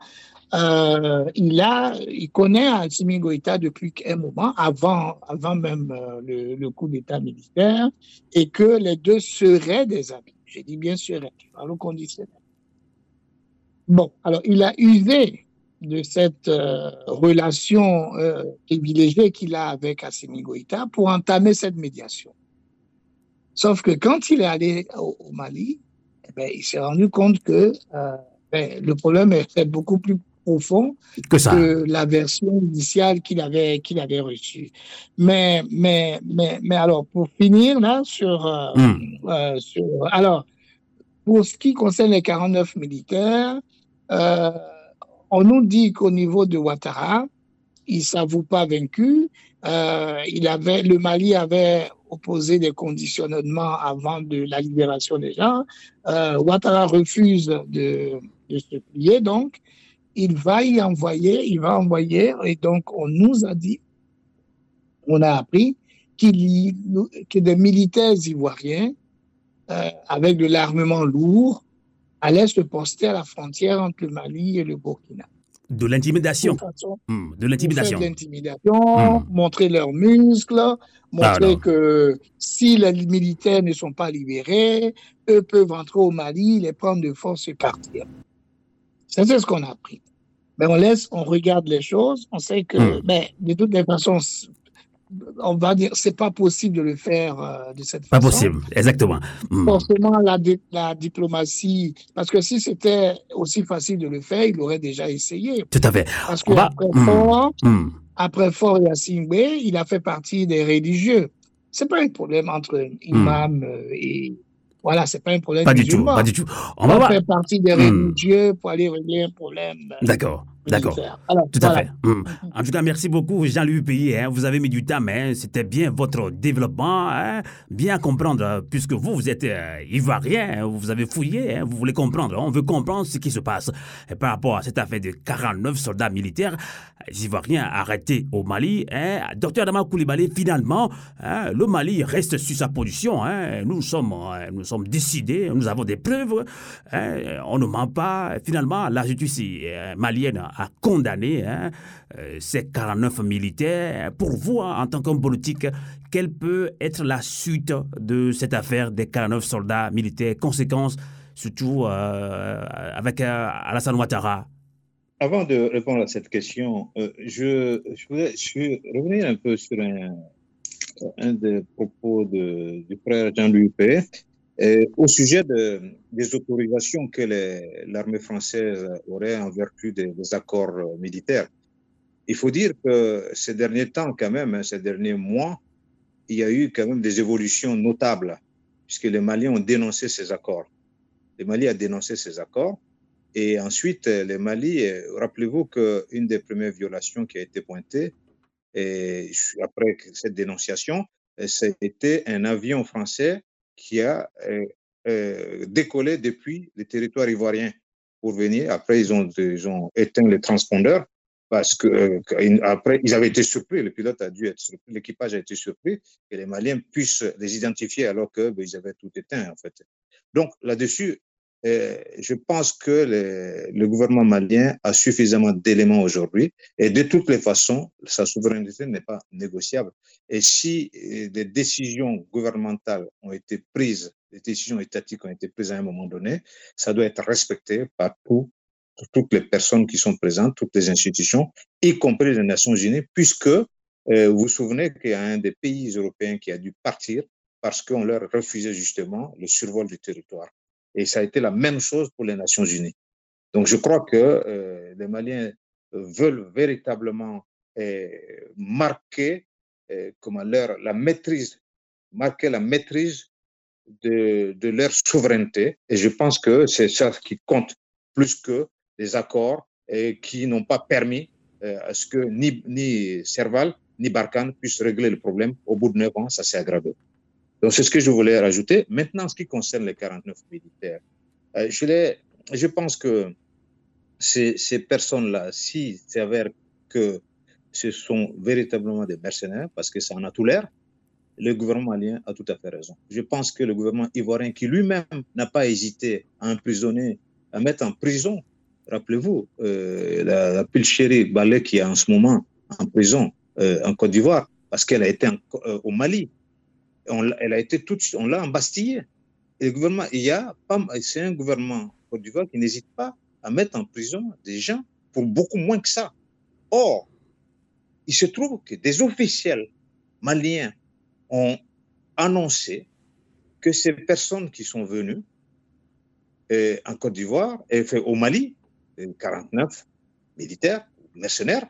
Euh, il, a, il connaît Assimi Goïta depuis un moment, avant, avant même euh, le, coup d'État militaire, et que les deux seraient des amis. J'ai dit bien sûr, par le conditionnel. Bon, alors il a usé de cette euh, relation privilégiée qu'il a avec Assimi Goïta pour entamer cette médiation. Sauf que quand il est allé au, Mali, ben, il s'est rendu compte que ben, le problème est beaucoup plus profond que, ça. la version initiale qu'il avait, qu'il avait reçue. Mais, mais, mais, mais alors, pour finir là, sur, euh, hmm. euh, sur, alors, pour ce qui concerne les 49 militaires, euh, on nous dit qu'au niveau de Ouattara, il ne s'avoue pas vaincu. il avait, le Mali avait opposé des conditionnements avant de la libération des gens. Ouattara refuse de, de se plier, donc il va y envoyer, il va envoyer, et donc on nous a dit, on a appris qu'il que des militaires ivoiriens euh, avec de l'armement lourd allaient se poster à la frontière entre le Mali et le Burkina. De l'intimidation. Hmm, de l'intimidation. De l'intimidation, hmm. montrer leurs muscles, montrer que si les militaires ne sont pas libérés, eux peuvent entrer au Mali, les prendre de force et partir. C'est ce qu'on a appris mais on laisse, on regarde les choses, on sait que, hmm. mais de toutes les façons, on va dire, c'est pas possible de le faire euh, de cette façon. Pas possible, exactement. Hmm. Forcément, la, la, diplomatie, parce que si c'était aussi facile de le faire, il aurait déjà essayé. Tout à fait. Parce que va... après, hmm. Fort, après Fort et il a fait partie des religieux. C'est pas un problème entre imam euh, et voilà, c'est pas un problème. Pas du tout, pas du tout. On, va faire partie des hmm. religieux pour aller régler un problème. D'accord. D'accord. Tout à fait. Hmm. En tout cas, merci beaucoup, Jean-Louis Payet. Hein. Vous avez mis du temps, mais c'était bien votre développement. Hein. Bien comprendre, euh, puisque vous, vous êtes euh, ivoirien, hein. vous avez fouillé, vous voulez comprendre. On veut comprendre ce qui se passe et par rapport à cette affaire de 49 soldats militaires ivoiriens arrêtés au Mali. Docteur Adama Koulibaly, finalement, le Mali reste sur sa position. Nous, sommes, euh, nous sommes décidés, nous avons des preuves. On ne ment pas. Finalement, la justice malienne a condamné hein, euh, ces 49 militaires. Pour vous, en tant qu'homme politique, quelle peut être la suite de cette affaire des 49 soldats militaires? Conséquences, surtout euh, avec euh, Alassane Ouattara. Avant de répondre à cette question, je, je, voulais revenir un peu sur un, un des propos de, du frère Jean-Louis P au sujet de, des autorisations que l'armée française aurait en vertu des, accords militaires, il faut dire que ces derniers temps, quand même, hein, ces derniers mois, il y a eu quand même des évolutions notables, puisque les Maliens ont dénoncé ces accords. Le Mali a dénoncé ces accords. Et ensuite, les Mali, rappelez-vous qu'une des premières violations qui a été pointée, après cette dénonciation, c'était un avion français qui a euh, euh, décollé depuis les territoires ivoiriens pour venir. Après, ils ont, ils ont éteint les transpondeurs parce que euh, après ils avaient été surpris, le pilote a dû être surpris, l'équipage a été surpris que les Maliens puissent les identifier alors que ben, avaient tout éteint en fait. Donc là-dessus, je pense que le, le, gouvernement malien a suffisamment d'éléments aujourd'hui et de toutes les façons, sa souveraineté n'est pas négociable. Et si euh, des décisions gouvernementales ont été prises, des décisions étatiques ont été prises à un moment donné, ça doit être respecté par tout, toutes les personnes qui sont présentes, toutes les institutions, y compris les Nations Unies, puisque euh, vous vous souvenez qu'il y a un des pays européens qui a dû partir parce qu'on leur refusait justement le survol du territoire. Et ça a été la même chose pour les Nations Unies. Donc je crois que euh, les Maliens veulent véritablement euh, marquer euh, comment la maîtrise, marquer la maîtrise de, leur souveraineté. Et je pense que c'est ça qui compte plus que les accords qui n'ont pas permis euh, à ce que ni, ni Serval ni Barkhane puissent régler le problème. Au bout de neuf ans, ça s'est aggravé. Donc, c'est ce que je voulais rajouter. Maintenant, en ce qui concerne les 49 militaires, euh, je, pense que ces, personnes-là, s'il s'avère que ce sont véritablement des mercenaires, parce que ça en a tout l'air, le gouvernement malien a tout à fait raison. Je pense que le gouvernement ivoirien, qui lui-même n'a pas hésité à emprisonner, à mettre en prison, rappelez-vous, euh, la, la Pilchéri Balé qui est en ce moment en prison euh, en Côte d'Ivoire, parce qu'elle a été au Mali, on, elle a été toute, on l'a embastillée. Le gouvernement, il y a pas, c'est un gouvernement Côte d'Ivoire qui n'hésite pas à mettre en prison des gens pour beaucoup moins que ça. Or, il se trouve que des officiels maliens ont annoncé que ces personnes qui sont venues euh, en Côte d'Ivoire et fait au Mali, 49 militaires, mercenaires,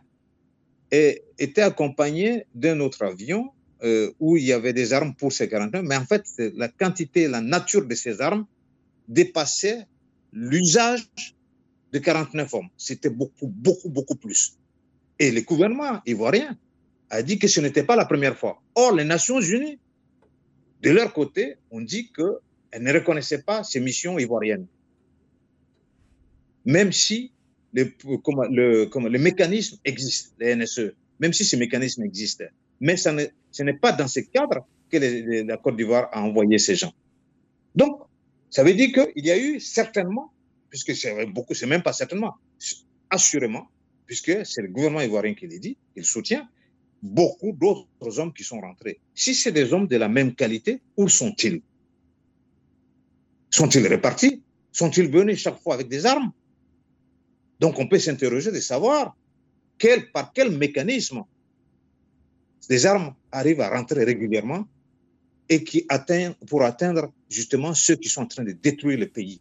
et étaient accompagnés d'un autre avion euh, où il y avait des armes pour ces 49, mais en fait, la quantité, la nature de ces armes dépassait l'usage de 49 hommes. C'était beaucoup, beaucoup, beaucoup plus. Et le gouvernement ivoirien a dit que ce n'était pas la première fois. Or, les Nations Unies, de leur côté, ont dit qu'elles ne reconnaissaient pas ces missions ivoiriennes. Même si le, mécanisme existe, les NSE, même si ces mécanismes existent. Mais ça ne, ce n'est pas dans ce cadre que la Côte d'Ivoire a envoyé ces gens. Donc, ça veut dire qu'il y a eu certainement, puisque c'est beaucoup, c'est même pas certainement, assurément, puisque c'est le gouvernement ivoirien qui l'a dit, il soutient, beaucoup d'autres hommes qui sont rentrés. Si c'est des hommes de la même qualité, où sont-ils? Sont-ils répartis? Sont-ils venus chaque fois avec des armes? Donc on peut s'interroger de savoir quel, par quel mécanisme les armes arrivent à rentrer régulièrement et qui pour atteindre justement ceux qui sont en train de détruire le pays.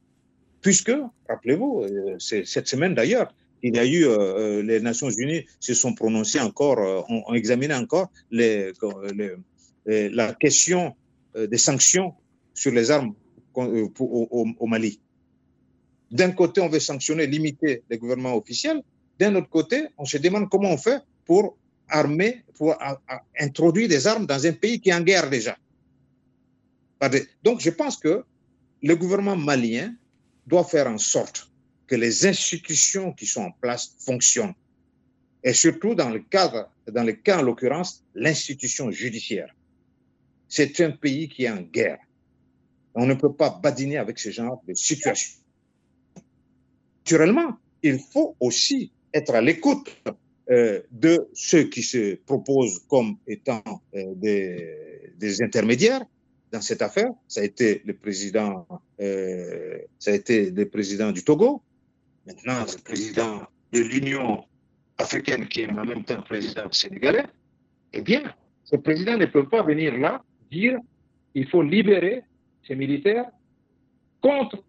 Puisque, rappelez-vous, c'est cette semaine d'ailleurs, il y a eu, euh, les Nations Unies se sont prononcées encore, euh, ont, examiné encore la question euh, des sanctions sur les armes au Mali. D'un côté, on veut sanctionner, limiter les gouvernements officiels. D'un autre côté, on se demande comment on fait pour armer, pour introduire des armes dans un pays qui est en guerre déjà. Donc, je pense que le gouvernement malien doit faire en sorte que les institutions qui sont en place fonctionnent. Et surtout dans le cadre, dans le cas en l'occurrence, l'institution judiciaire. C'est un pays qui est en guerre. On ne peut pas badiner avec ce genre de situation. Naturellement, il faut aussi être à l'écoute de ceux qui se proposent comme étant euh, des, des, intermédiaires dans cette affaire. Ça a été le président, euh, ça a été le président du Togo, maintenant le président de l'Union africaine qui est en même temps président sénégalais. Eh bien, ce président ne peut pas venir là dire il faut libérer ces militaires contre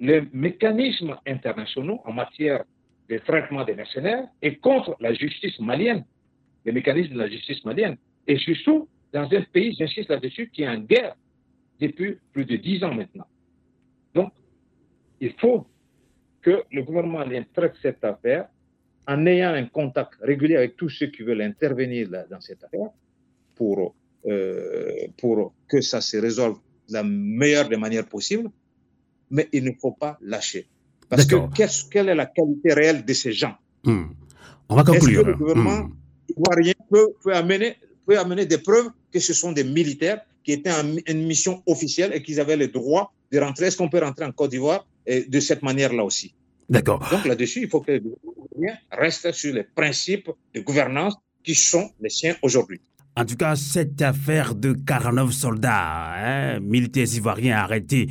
les mécanismes internationaux en matière de traitement des mercenaires et contre la justice malienne, les mécanismes de la justice malienne. Et surtout, dans un pays, j'insiste là-dessus, qui est en guerre depuis plus de dix ans maintenant. Donc, il faut que le gouvernement malien traite cette affaire en ayant un contact régulier avec tous ceux qui veulent intervenir dans cette affaire pour, euh, pour que ça se résolve la meilleure des manières possibles, mais il ne faut pas lâcher. Parce que quelle est la qualité réelle de ces gens? Hmm. On va conclure. Est-ce que le gouvernement hmm. ivoirien peut, peut, amener, peut amener des preuves que ce sont des militaires qui étaient en une mission officielle et qu'ils avaient le droit de rentrer? Est-ce qu'on peut rentrer en Côte d'Ivoire de cette manière-là aussi? D'accord. Donc là-dessus, il faut que le gouvernement reste sur les principes de gouvernance qui sont les siens aujourd'hui. En tout cas, cette affaire de 49 soldats hein, militaires ivoiriens arrêtés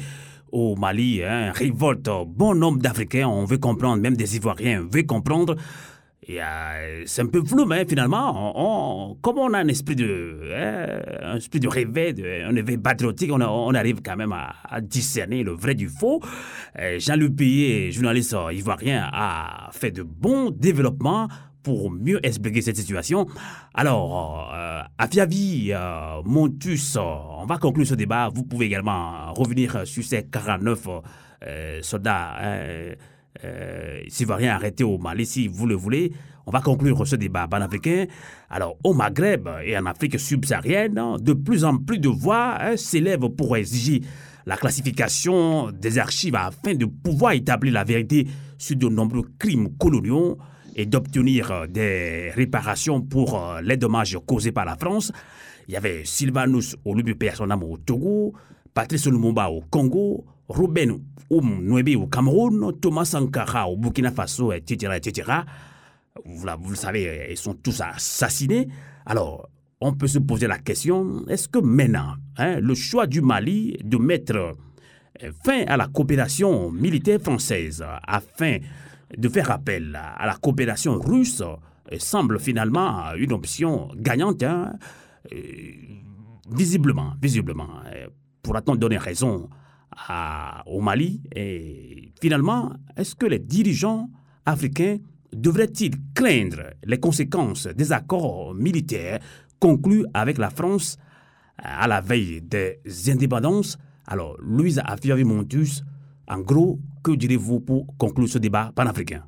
au Mali, hein, révolte bon nombre d'Africains, on veut comprendre, même des Ivoiriens veulent comprendre. c'est un peu flou, mais finalement, on, comme on a un esprit de, hein, un esprit de réveil, un réveil patriotique, on, arrive quand même à, discerner le vrai du faux. Jean-Luc Payet, journaliste ivoirien, a fait de bons développements pour mieux expliquer cette situation. Alors, euh, Afiavi, euh, Montus, euh, on va conclure ce débat. Vous pouvez également revenir sur ces 49 euh, soldats ivoiriens arrêtés au Mali si vous le voulez. On va conclure ce débat panafricain. Alors, au Maghreb et en Afrique subsaharienne, de plus en plus de voix hein, s'élèvent pour exiger la classification des archives afin de pouvoir établir la vérité sur de nombreux crimes coloniaux et d'obtenir euh, des réparations pour euh, les dommages causés par la France. Il y avait Sylvanus Olubi Sonamo au Togo, Patrice Lumumba au Congo, Ruben Nwebe au Cameroun, Thomas Sankara au Burkina Faso, etc. etc. Vous, vous le savez, ils sont tous assassinés. Alors, on peut se poser la question, est-ce que maintenant, hein, le choix du Mali de mettre euh, fin à la coopération militaire française afin de faire appel à la coopération russe semble finalement une option gagnante, hein. visiblement, visiblement. Pourra-t-on donner raison au Mali Et finalement, est-ce que les dirigeants africains devraient-ils craindre les conséquences des accords militaires conclus avec la France à la veille des indépendances? Alors, Louise Afiavi-Montus, en gros, que direz-vous pour conclure ce débat panafricain?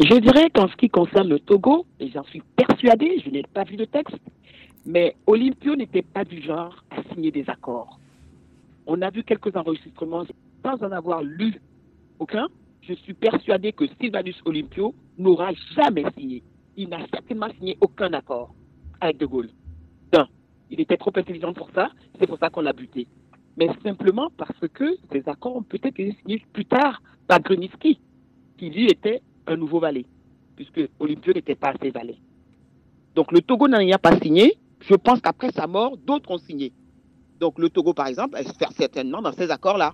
Je dirais qu'en ce qui concerne le Togo, et j'en suis persuadé, je n'ai pas vu de texte, mais Olympio n'était pas du genre à signer des accords. On a vu quelques enregistrements sans en avoir lu aucun. Je suis persuadé que Sylvanus Olympio n'aura jamais signé. Il n'a certainement signé aucun accord avec De Gaulle. Non, il était trop intelligent pour ça, c'est pour ça qu'on l'a buté mais simplement parce que ces accords ont peut-être été signés plus tard par Gruniski, qui lui était un nouveau valet, puisque Olympio n'était pas assez valet. Donc le Togo n'en a pas signé. Je pense qu'après sa mort, d'autres ont signé. Donc le Togo, par exemple, espère certainement dans ces accords-là.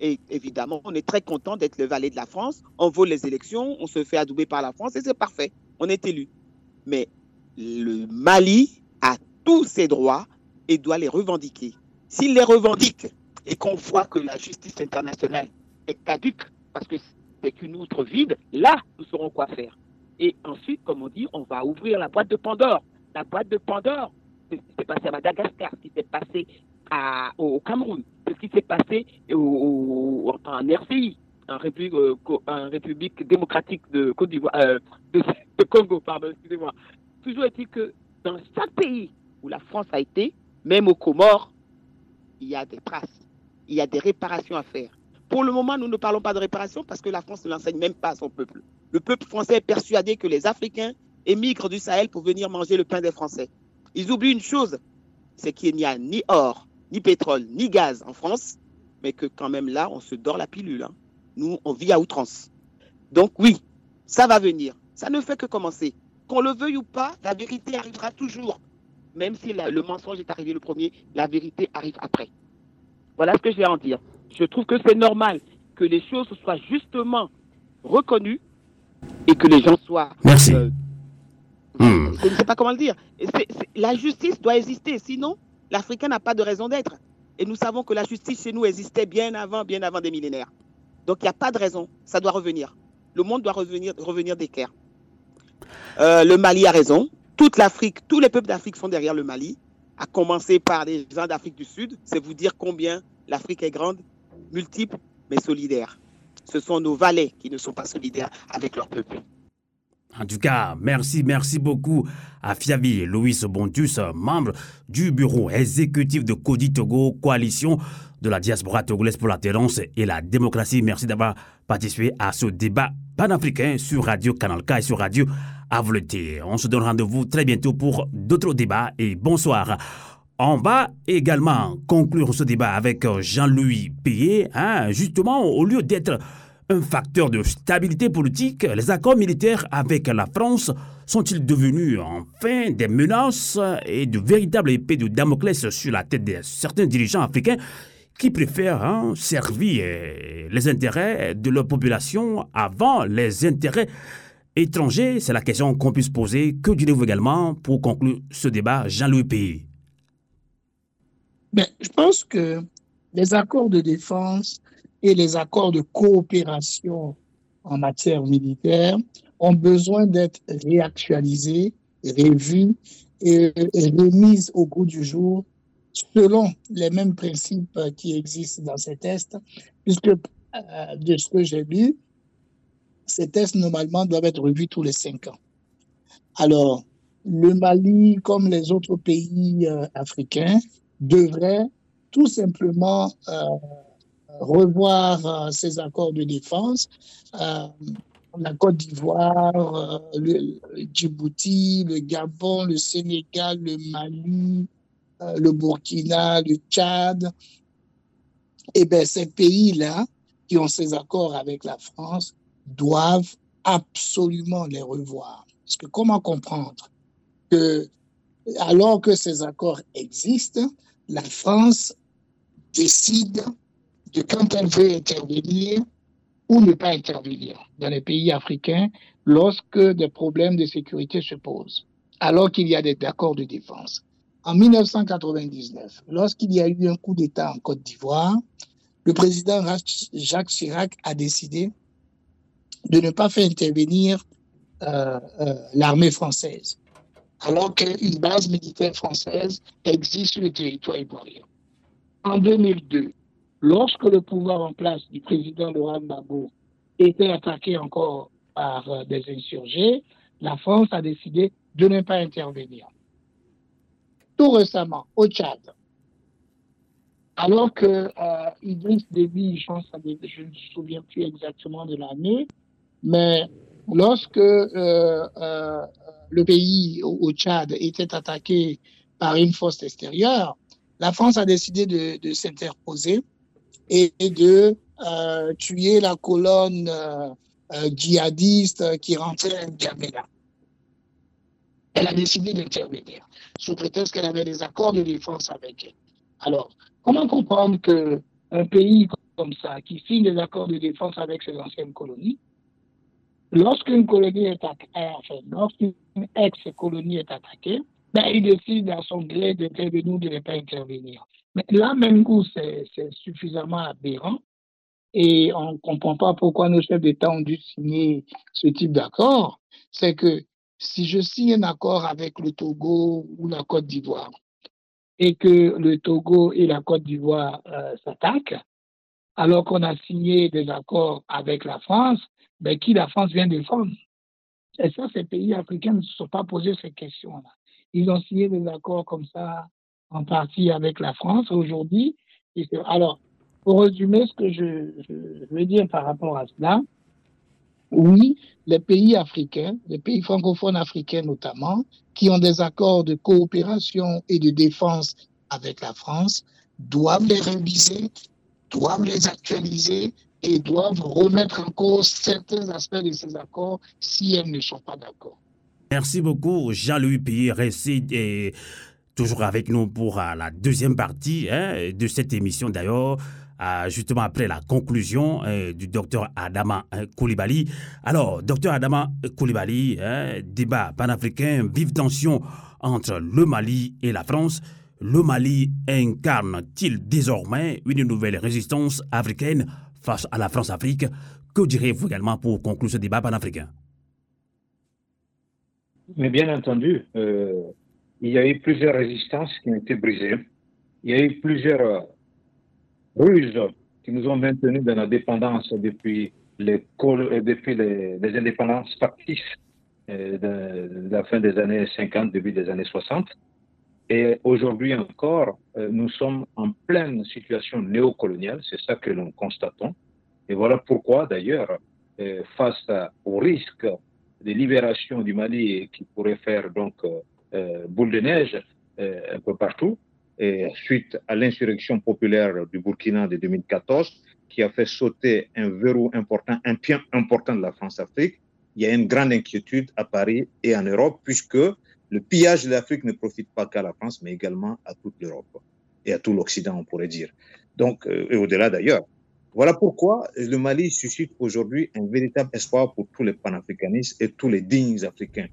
Et évidemment, on est très content d'être le valet de la France. On vaut les élections, on se fait adouber par la France et c'est parfait. On est élu. Mais le Mali a tous ses droits et doit les revendiquer. S'il les revendique et qu'on voit que la justice internationale est caduque parce que c'est une outre vide, là, nous saurons quoi faire. Et ensuite, comme on dit, on va ouvrir la boîte de Pandore. La boîte de Pandore, c'est ce qui s'est passé à Madagascar, ce qui s'est passé au Cameroun, ce qui s'est passé en RCI, en République, euh, République démocratique de Côte d'Ivoire, euh, de, de, Congo, pardon, excusez-moi. Toujours est-il que dans chaque pays où la France a été, même aux Comores, il y a des traces, il y a des réparations à faire. Pour le moment, nous ne parlons pas de réparation parce que la France ne l'enseigne même pas à son peuple. Le peuple français est persuadé que les Africains émigrent du Sahel pour venir manger le pain des Français. Ils oublient une chose, c'est qu'il n'y a ni or, ni pétrole, ni gaz en France, mais que quand même là, on se dort la pilule. Hein. Nous, on vit à outrance. Donc oui, ça va venir. Ça ne fait que commencer. Qu'on le veuille ou pas, la vérité arrivera toujours même si le mensonge est arrivé le premier, la vérité arrive après. Voilà ce que je vais en dire. Je trouve que c'est normal que les choses soient justement reconnues et que les gens soient. Merci. Euh, hmm. Je ne sais pas comment le dire. la justice doit exister, sinon l'Africain n'a pas de raison d'être. Et nous savons que la justice chez nous existait bien avant, bien avant des millénaires. Donc il n'y a pas de raison, ça doit revenir. Le monde doit revenir, revenir d'équerre. Euh, le Mali a raison, toute l'Afrique, tous les peuples d'Afrique sont derrière le Mali, à commencer par les gens d'Afrique du Sud. C'est vous dire combien l'Afrique est grande, multiple, mais solidaire. Ce sont nos valets qui ne sont pas solidaires avec leur peuple. En tout cas, merci, merci beaucoup à Fiavi Louis Bontus, membre du bureau exécutif de Cody Togo, coalition de la diaspora togolaise pour la tolérance et la démocratie. Merci d'avoir participé à ce débat panafricain sur Radio Canal K et sur Radio Avleté. On se donne rendez-vous très bientôt pour d'autres débats et bonsoir. On va également conclure ce débat avec Jean-Louis Payet, hein, justement au lieu d'être un facteur de stabilité politique, les accords militaires avec la France sont-ils devenus enfin des menaces et de véritables épées de Damoclès sur la tête de certains dirigeants africains qui préfèrent hein, servir les intérêts de leur population avant les intérêts étrangers C'est la question qu'on puisse poser. Que direz-vous également pour conclure ce débat, Jean-Louis Pays ben, Je pense que les accords de défense et les accords de coopération en matière militaire ont besoin d'être réactualisés, revus et, remis au goût du jour selon les mêmes principes qui existent dans ces tests, puisque euh, de ce que j'ai lu, ces tests normalement doivent être revus tous les cinq ans. Alors, le Mali, comme les autres pays euh, africains, devrait tout simplement euh, revoir euh, ces accords de défense. Euh, la Côte d'Ivoire, le, Djibouti, le Gabon, le Sénégal, le Mali, le Burkina, le Tchad. Eh bien, ces pays-là qui ont ces accords avec la France doivent absolument les revoir. Parce que comment comprendre que, alors que ces accords existent, la France décide de quand elle veut intervenir ou ne pas intervenir dans les pays africains lorsque des problèmes de sécurité se posent, alors qu'il y a des accords de défense. En 1999, lorsqu'il y a eu un coup d'État en Côte d'Ivoire, le président Jacques Chirac a décidé de ne pas faire intervenir euh, euh, l'armée française, alors qu'une base militaire française existe sur le territoire ivoirien. En 2002, Lorsque le pouvoir en place du président Laurent Gbagbo était attaqué encore par euh, des insurgés, la France a décidé de ne pas intervenir. Tout récemment, au Tchad, alors que Idriss Déby, je, je ne me souviens plus exactement de l'année, mais lorsque euh, euh, le pays au, Tchad était attaqué par une force extérieure, la France a décidé de, s'interposer et de euh, tuer la colonne djihadiste qui rentrait à N'Djamena. Elle a décidé d'intervenir sous prétexte qu'elle avait des accords de défense avec elle. Alors, comment comprendre qu'un pays comme ça, qui signe des accords de défense avec ses anciennes colonies, lorsqu'une colonie est attaquée, lorsqu'une ex-colonie est attaquée, ben, il décide à son gré d'intervenir ou de ne pas intervenir. Mais là, même coup, c'est suffisamment aberrant et on ne comprend pas pourquoi nos chefs d'État ont dû signer ce type d'accord. C'est que si je signe un accord avec le Togo ou la Côte d'Ivoire et que le Togo et la Côte d'Ivoire euh, s'attaquent, alors qu'on a signé des accords avec la France, ben, qui la France vient défendre Et ça, ces pays africains ne se sont pas posés ces questions-là. Ils ont signé des accords comme ça en partie avec la France aujourd'hui. Alors, pour résumer ce que je, veux dire par rapport à cela, oui, les pays africains, les pays francophones africains notamment, qui ont des accords de coopération et de défense avec la France, doivent les réviser, doivent les actualiser et doivent remettre en cause certains aspects de ces accords si elles ne sont pas d'accord. Merci beaucoup, Jean-Louis Pierre. Et toujours avec nous pour euh, la deuxième partie hein, de cette émission d'ailleurs. Euh, justement après la conclusion euh, du docteur Adama Koulibaly. Alors, docteur Adama Koulibaly, hein, débat panafricain, vive tension entre le Mali et la France. Le Mali incarne-t-il désormais une nouvelle résistance africaine face à la France-Afrique Que direz-vous également pour conclure ce débat panafricain? Mais bien entendu, il y a eu plusieurs résistances qui ont été brisées. Il y a eu plusieurs euh, ruses qui nous ont maintenus dans la dépendance depuis les, euh, depuis les, indépendances factices de, la fin des années 50, début des années 60. Et aujourd'hui encore, nous sommes en pleine situation néocoloniale, c'est ça que nous constatons. Et voilà pourquoi, d'ailleurs, face au risque de libération du Mali qui pourrait faire donc boule de neige un peu partout, et suite à l'insurrection populaire du Burkina de 2014, qui a fait sauter un verrou important, un pied important de la France-Afrique, il y a une grande inquiétude à Paris et en Europe, puisque le pillage de l'Afrique ne profite pas qu'à la France, mais également à toute l'Europe et à tout l'Occident, on pourrait dire. Donc, euh, et au-delà d'ailleurs. Voilà pourquoi le Mali suscite aujourd'hui un véritable espoir pour tous les panafricanistes et tous les dignes africains,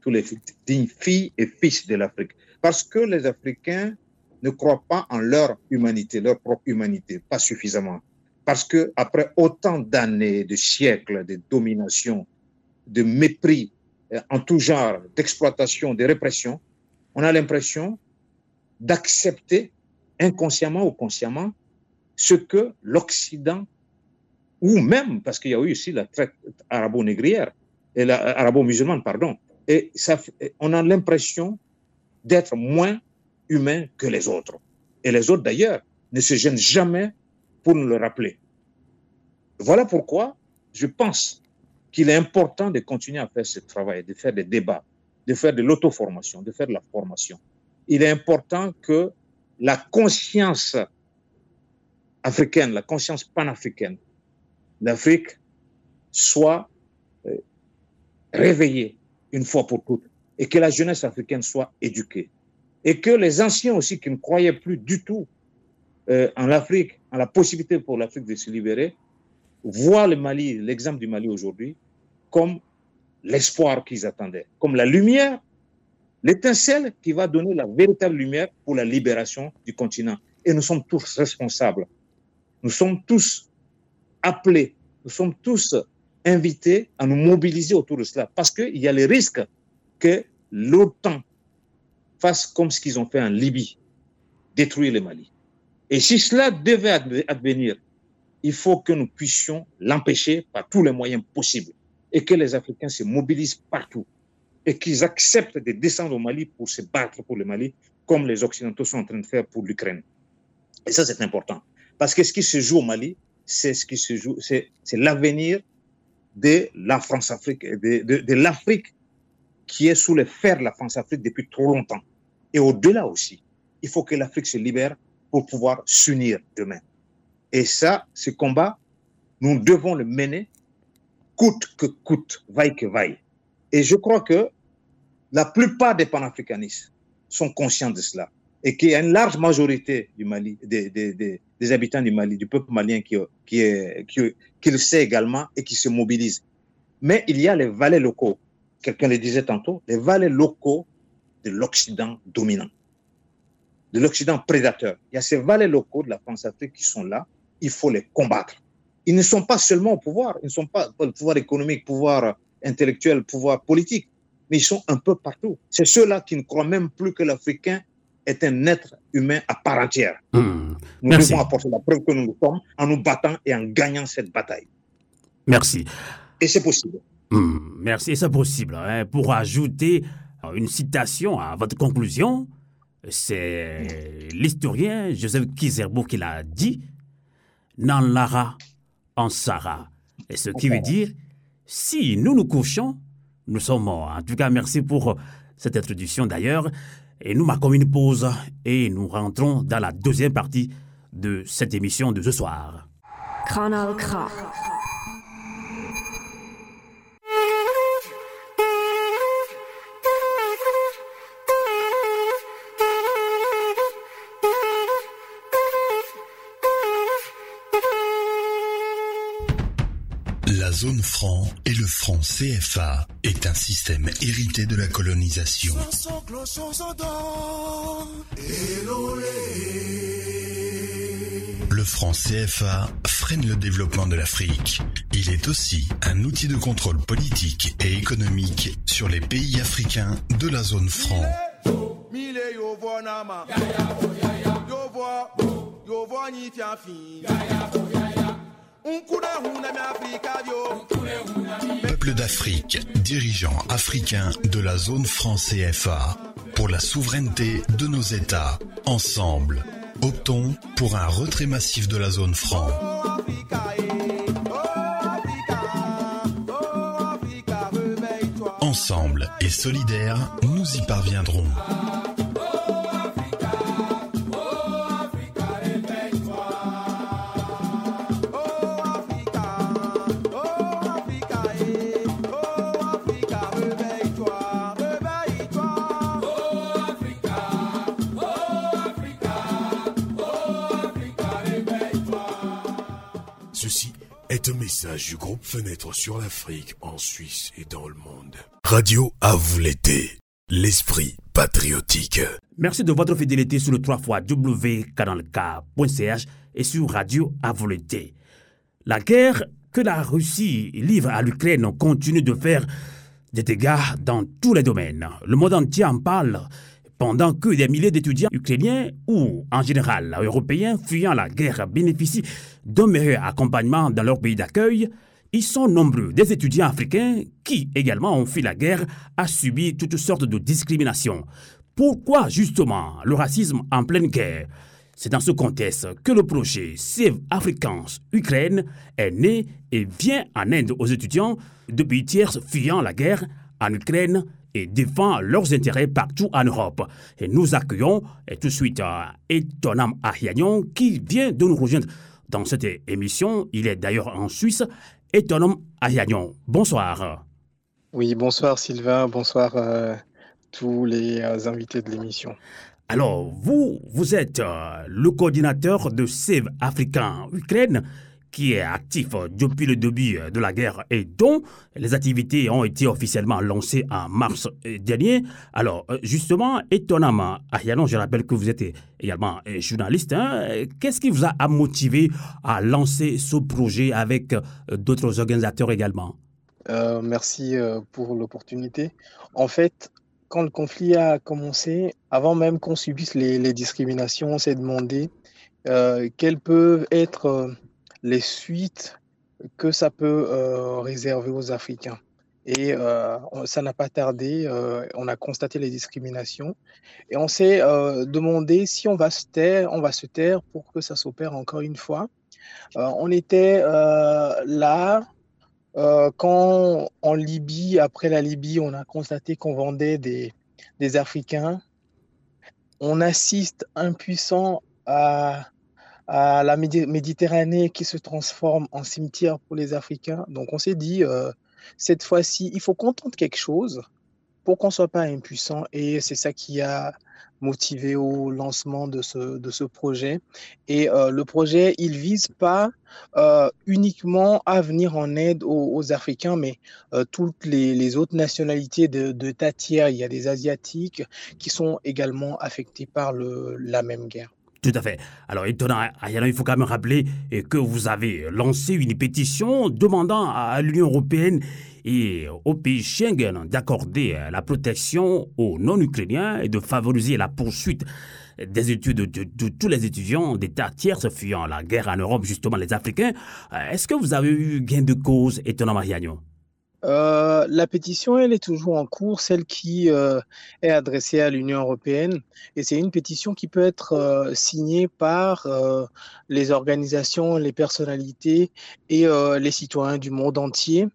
tous les dignes filles et fils de l'Afrique. Parce que les Africains ne croient pas en leur humanité, leur propre humanité, pas suffisamment. Parce que après autant d'années, de siècles de domination, de mépris en tout genre, d'exploitation, de répression, on a l'impression d'accepter inconsciemment ou consciemment ce que l'Occident, ou même, parce qu'il y a eu aussi la traite arabo-négrière, et la, arabo-musulmane, pardon, et on a l'impression d'être moins humains que les autres. Et les autres, d'ailleurs, ne se gênent jamais pour nous le rappeler. Voilà pourquoi je pense qu'il est important de continuer à faire ce travail, de faire des débats, de faire de l'auto-formation, de faire de la formation. Il est important que la conscience africaine, la conscience panafricaine d'Afrique soit euh, réveillée une fois pour toutes et que la jeunesse africaine soit éduquée et que les anciens aussi qui ne croyaient plus du tout euh, en l'Afrique, en la possibilité pour l'Afrique de se libérer, voient le Mali, l'exemple du Mali aujourd'hui, comme l'espoir qu'ils attendaient, comme la lumière, l'étincelle qui va donner la véritable lumière pour la libération du continent. Et nous sommes tous responsables. Nous sommes tous appelés, nous sommes tous invités à nous mobiliser autour de cela, parce qu'il y a le risque que l'OTAN fassent comme ce qu'ils ont fait en Libye, détruire le Mali. Et si cela devait advenir, il faut que nous puissions l'empêcher par tous les moyens possibles et que les Africains se mobilisent partout et qu'ils acceptent de descendre au Mali pour se battre pour le Mali comme les Occidentaux sont en train de faire pour l'Ukraine. Et ça, c'est important. Parce que ce qui se joue au Mali, c'est ce qui se joue, c'est l'avenir de la France-Afrique, de, de, de l'Afrique qui est sous les fers de la France-Afrique depuis trop longtemps. Et au-delà aussi, il faut que l'Afrique se libère pour pouvoir s'unir demain. Et ça, ce combat, nous devons le mener coûte que coûte, vaille que vaille. Et je crois que la plupart des panafricanistes sont conscients de cela et qu'il y a une large majorité des, habitants du Mali, du peuple malien qui, le sait également et qui se mobilise. Mais il y a les valets locaux. Quelqu'un le disait tantôt, les valets locaux de l'Occident dominant, de l'Occident prédateur. Il y a ces valets locaux de la France-Afrique qui sont là, il faut les combattre. Ils ne sont pas seulement au pouvoir, ils ne sont pas le pouvoir économique, pouvoir intellectuel, pouvoir politique, mais ils sont un peu partout. C'est ceux-là qui ne croient même plus que l'Africain est un être humain à part entière. Mmh. Nous Merci. devons apporter la preuve que nous le sommes en nous battant et en gagnant cette bataille. Merci. Et c'est possible. Mmh, merci, c'est possible. hein. Pour ajouter euh, une citation à votre conclusion, c'est l'historien Joseph Kizerbo qui l'a dit Nan lara en Sara. Et ce qui veut dire si nous nous couchons, nous sommes morts. En tout cas, merci pour cette introduction d'ailleurs. Et nous marquons une pause et nous rentrons dans la deuxième partie de cette émission de ce soir. K. zone franc et le franc CFA est un système hérité de la colonisation. Le franc CFA freine le développement de l'Afrique. Il est aussi un outil de contrôle politique et économique sur les pays africains de la zone franc. Peuple d'Afrique, dirigeants africains de la zone France CFA, pour la souveraineté de nos États, ensemble, optons pour un retrait massif de la zone franc. Ensemble et solidaires, nous y parviendrons. Du groupe Fenêtre sur l'Afrique en Suisse et dans le monde. Radio à vous l'été, l'esprit patriotique. Merci de votre fidélité sur le 3 fois wcanalk.ch et sur Radio à vous l'été. La guerre que la Russie livre à l'Ukraine continue de faire des dégâts dans tous les domaines. Le monde entier en parle pendant que des milliers d'étudiants ukrainiens ou en général européens fuyant la guerre bénéficient d'un meilleur accompagnement dans leur pays d'accueil, ils sont nombreux des étudiants africains qui également ont fui la guerre à subir toutes sortes de discriminations. Pourquoi justement le racisme en pleine guerre? C'est dans ce contexte que le projet Save Africans Ukraine est né et vient en aide aux étudiants de pays tiers fuyant la guerre en Ukraine et défend leurs intérêts partout en Europe. Et nous accueillons et tout de suite euh, Etonam Ahiagnon qui vient de nous rejoindre dans cette émission. Il est d'ailleurs en Suisse. Etonam Ahiagnon, bonsoir. Oui, bonsoir Sylvain, bonsoir euh, tous les euh, invités de l'émission. Alors, vous, vous êtes euh, le coordinateur de Save Africain Ukraine qui est actif depuis le début de la guerre et dont les activités ont été officiellement lancées en mars dernier. Alors, justement, étonnamment, Arianon, je rappelle que vous êtes également journaliste. Hein. Qu'est-ce qui vous a motivé à lancer ce projet avec d'autres organisateurs également? Euh, Merci pour l'opportunité. En fait, quand le conflit a commencé, avant même qu'on subisse les, discriminations, on s'est demandé euh, quelles peuvent être les suites que ça peut euh, réserver aux Africains. Et euh, ça n'a pas tardé, euh, on a constaté les discriminations et on s'est demandé si on va se taire, on va se taire pour que ça s'opère encore une fois. On était là quand en Libye, après la Libye, on a constaté qu'on vendait des, des Africains. On assiste impuissant à à la Méditerranée qui se transforme en cimetière pour les Africains. Donc on s'est dit, euh, cette fois-ci, il faut qu'on tente quelque chose pour qu'on ne soit pas impuissant. Et c'est ça qui a motivé au lancement de ce, de ce projet. Et euh, le projet, il vise pas euh, uniquement à venir en aide aux, aux Africains, mais euh, toutes les, les, autres nationalités de, de tiers. Il y a des Asiatiques qui sont également affectés par le, la même guerre. Tout à fait. Alors, étonnant, il faut quand même rappeler que vous avez lancé une pétition demandant à l'Union européenne et aux pays Schengen d'accorder la protection aux non-ukrainiens et de favoriser la poursuite des études de, tous les étudiants d'États tiers fuyant la guerre en Europe, justement les Africains. Est-ce que vous avez eu gain de cause, étonnant Mariano? Euh, la pétition, elle est toujours en cours, celle qui euh, est adressée à l'Union européenne. Et c'est une pétition qui peut être euh, signée par les organisations, les personnalités et les citoyens du monde entier.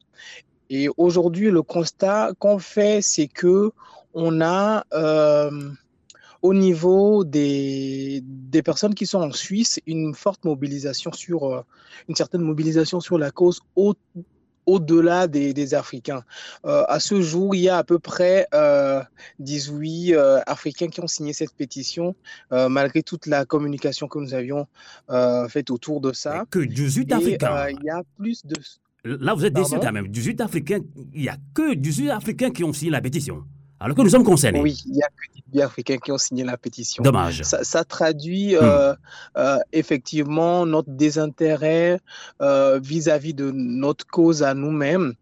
Et aujourd'hui, le constat qu'on fait, c'est que on a au niveau des, des personnes qui sont en Suisse une forte mobilisation sur une certaine mobilisation sur la cause au-delà des, des, Africains. Euh, à ce jour, il y a à peu près euh, 18 euh, Africains qui ont signé cette pétition, euh, malgré toute la communication que nous avions euh, faite autour de ça. Que 18 Africains. il y a plus de... Là, vous êtes déçu quand même. 18 Africains, il n'y a que 18 Africains qui ont signé la pétition. Alors que nous sommes concernés. Oui, il n'y a que 18 Africains qui ont signé la pétition. Dommage. Ça, ça traduit euh, hmm. euh, effectivement notre désintérêt vis-à-vis -vis de notre cause à nous-mêmes.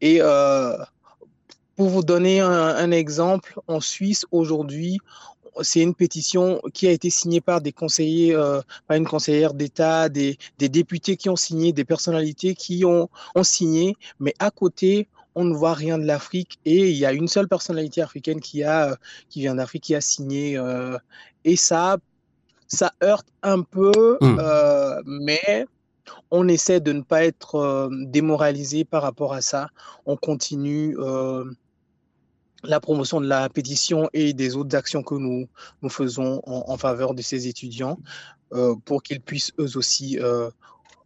Et euh, pour vous donner un, un, exemple, en Suisse aujourd'hui, c'est une pétition qui a été signée par des conseillers, euh, par une conseillère d'État, des, des, députés qui ont signé, des personnalités qui ont, ont signé, mais à côté, on ne voit rien de l'Afrique et il y a une seule personnalité africaine qui, a, qui vient d'Afrique qui a signé. Euh, et ça, ça heurte un peu, mmh. euh, mais on essaie de ne pas être euh, démoralisé par rapport à ça. On continue euh, la promotion de la pétition et des autres actions que nous, nous faisons en, en faveur de ces étudiants euh, pour qu'ils puissent eux aussi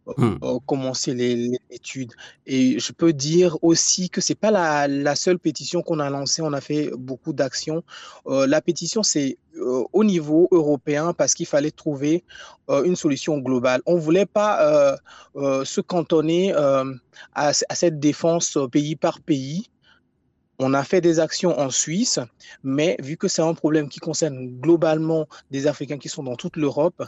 euh, commencer les, les études. Et je peux dire aussi que c'est pas la, la seule pétition qu'on a lancée. On a fait beaucoup d'actions. Euh, la pétition, c'est euh, au niveau européen parce qu'il fallait trouver euh, une solution globale. On voulait pas se cantonner à, à, cette défense pays par pays. On a fait des actions en Suisse, mais vu que c'est un problème qui concerne globalement des Africains qui sont dans toute l'Europe,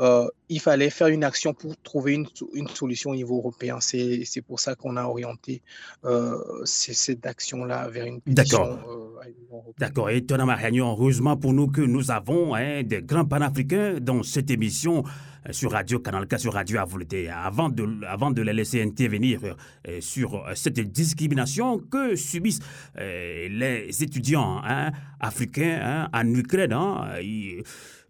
euh, il fallait faire une action pour trouver une, une solution au niveau européen. C'est pour ça qu'on a orienté euh, cette action-là vers une. D'accord. Euh, D'accord. Et Thomas Mariagnon, heureusement pour nous que nous avons hein, des grands panafricains dans cette émission sur Radio Canal K, sur Radio Avouleté, avant de, avant de les laisser intervenir euh, sur cette discrimination que subissent euh, les étudiants hein, africains hein, en Ukraine. Ils,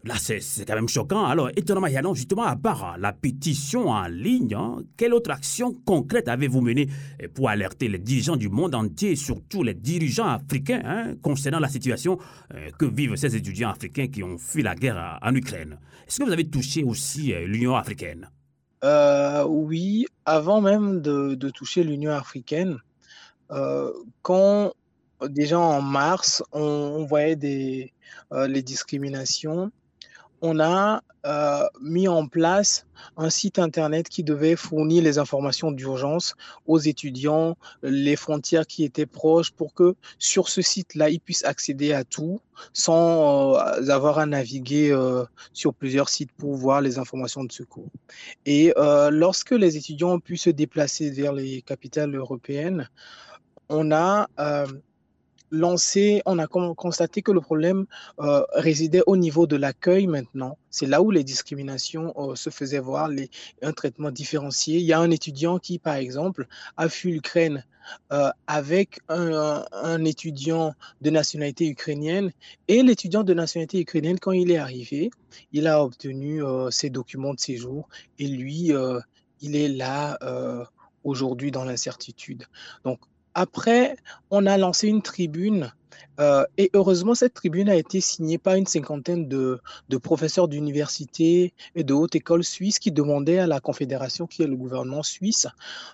Là, c'est quand même choquant. Alors, étonnamment, Yannon, justement, à part la pétition en ligne, hein, quelle autre action concrète avez-vous menée pour alerter les dirigeants du monde entier, surtout les dirigeants africains, hein, concernant la situation euh, que vivent ces étudiants africains qui ont fui la guerre en Ukraine? Est-ce que vous avez touché aussi euh, l'Union africaine? Euh, Oui, avant même de, toucher l'Union africaine, euh, quand déjà en mars, on, on voyait des, les discriminations on a euh, mis en place un site internet qui devait fournir les informations d'urgence aux étudiants, les frontières qui étaient proches, pour que sur ce site-là, ils puissent accéder à tout sans euh, avoir à naviguer euh, sur plusieurs sites pour voir les informations de secours. Et lorsque les étudiants ont pu se déplacer vers les capitales européennes, on a lancé, on a constaté que le problème euh, résidait au niveau de l'accueil maintenant. C'est là où les discriminations euh, se faisaient voir, un traitement différencié. Il y a un étudiant qui, par exemple, a fui l'Ukraine euh, avec un, un, étudiant de nationalité ukrainienne. Et l'étudiant de nationalité ukrainienne, quand il est arrivé, il a obtenu ses documents de séjour et lui, il est là aujourd'hui dans l'incertitude. Donc, après, on a lancé une tribune euh, et heureusement, cette tribune a été signée par une cinquantaine de, professeurs d'université et de haute école suisse qui demandaient à la Confédération, qui est le gouvernement suisse,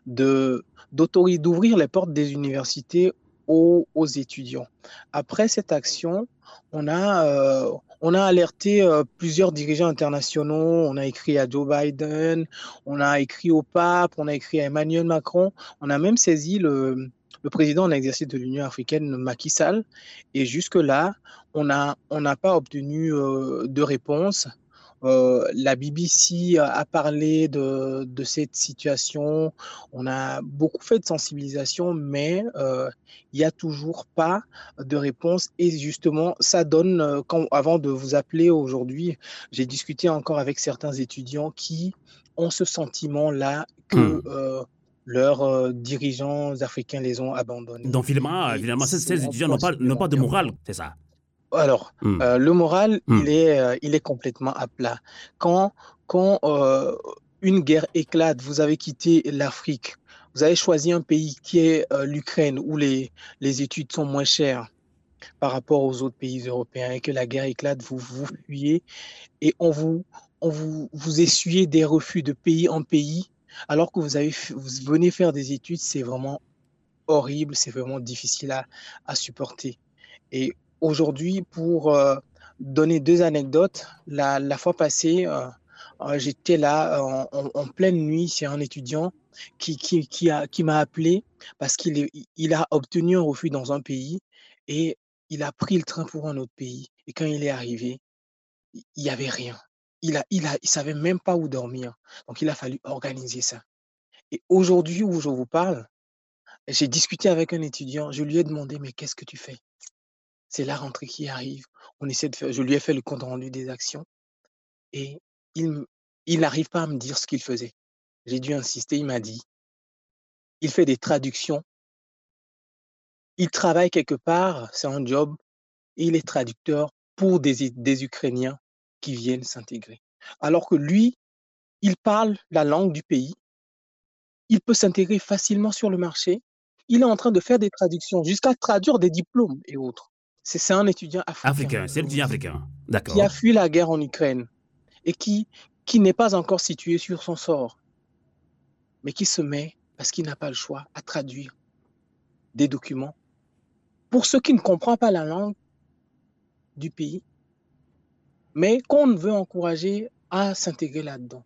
d'ouvrir les portes des universités aux, étudiants. Après cette action, on a, euh, alerté euh, plusieurs dirigeants internationaux, on a écrit à Joe Biden, on a écrit au pape, on a écrit à Emmanuel Macron, on a même saisi le, le président en exercice de l'Union africaine, Macky Sall. Et jusque-là, on n'a on pas obtenu euh, de réponse. Euh, la BBC a parlé de, de, cette situation. On a beaucoup fait de sensibilisation, mais euh, il n'y a toujours pas de réponse. Et justement, ça donne, euh, quand, avant de vous appeler aujourd'hui, j'ai discuté encore avec certains étudiants qui ont ce sentiment-là que mmh leurs euh, dirigeants africains les ont abandonnés. Donc finalement, finalement ces, ces étudiants n'ont pas, pas de morale, c'est ça? Alors, mmh. euh, le moral, mmh. il, est, euh, il est complètement à plat. Quand, quand euh, une guerre éclate, vous avez quitté l'Afrique, vous avez choisi un pays qui est l'Ukraine, où les, les études sont moins chères par rapport aux autres pays européens, et que la guerre éclate, vous vous fuyez, et on vous, on vous, vous essuyez des refus de pays en pays, alors que vous, avez, venez faire des études, c'est vraiment horrible, c'est vraiment difficile à, supporter. Et aujourd'hui, pour euh, donner deux anecdotes, la, fois passée, euh, euh, j'étais là en, pleine nuit c'est un étudiant qui, m'a appelé parce qu'il il a obtenu un refus dans un pays et il a pris le train pour un autre pays. Et quand il est arrivé, il n'y avait rien il a, il a, il savait même pas où dormir. Donc, il a fallu organiser ça. Et aujourd'hui où je vous parle, j'ai discuté avec un étudiant. Je lui ai demandé, mais qu'est-ce que tu fais? C'est la rentrée qui arrive. On essaie de faire, je lui ai fait le compte rendu des actions et il il n'arrive pas à me dire ce qu'il faisait. J'ai dû insister, il m'a dit, il fait des traductions. Il travaille quelque part, c'est un job, et il est traducteur pour des, des Ukrainiens qui viennent s'intégrer. Alors que lui, il parle la langue du pays, il peut s'intégrer facilement sur le marché, il est en train de faire des traductions jusqu'à traduire des diplômes et autres. C'est un étudiant africain. Africain, c'est l'étudiant africain. D'accord. Qui a fui la guerre en Ukraine et qui, qui n'est pas encore situé sur son sort, mais qui se met, parce qu'il n'a pas le choix, à traduire des documents. Pour ceux qui ne comprennent pas la langue du pays, mais qu'on veut encourager à s'intégrer là-dedans.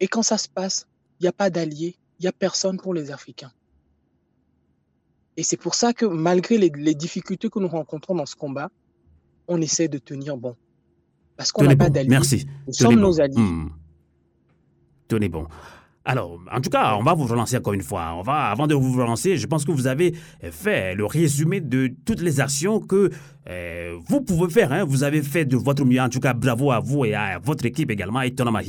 Et quand ça se passe, il n'y a pas d'alliés, il n'y a personne pour les Africains. Et c'est pour ça que malgré les, les, difficultés que nous rencontrons dans ce combat, on essaie de tenir bon. Parce qu'on n'a pas d'alliés. Merci. Nous sommes bon. nos alliés. Hmm. Tenez bon. Alors, en tout cas, on va vous relancer encore une fois. On va, avant de vous relancer, je pense que vous avez fait le résumé de toutes les actions que euh, vous pouvez faire. Hein. Vous avez fait de votre mieux. En tout cas, bravo à vous et à votre équipe également, et Tonama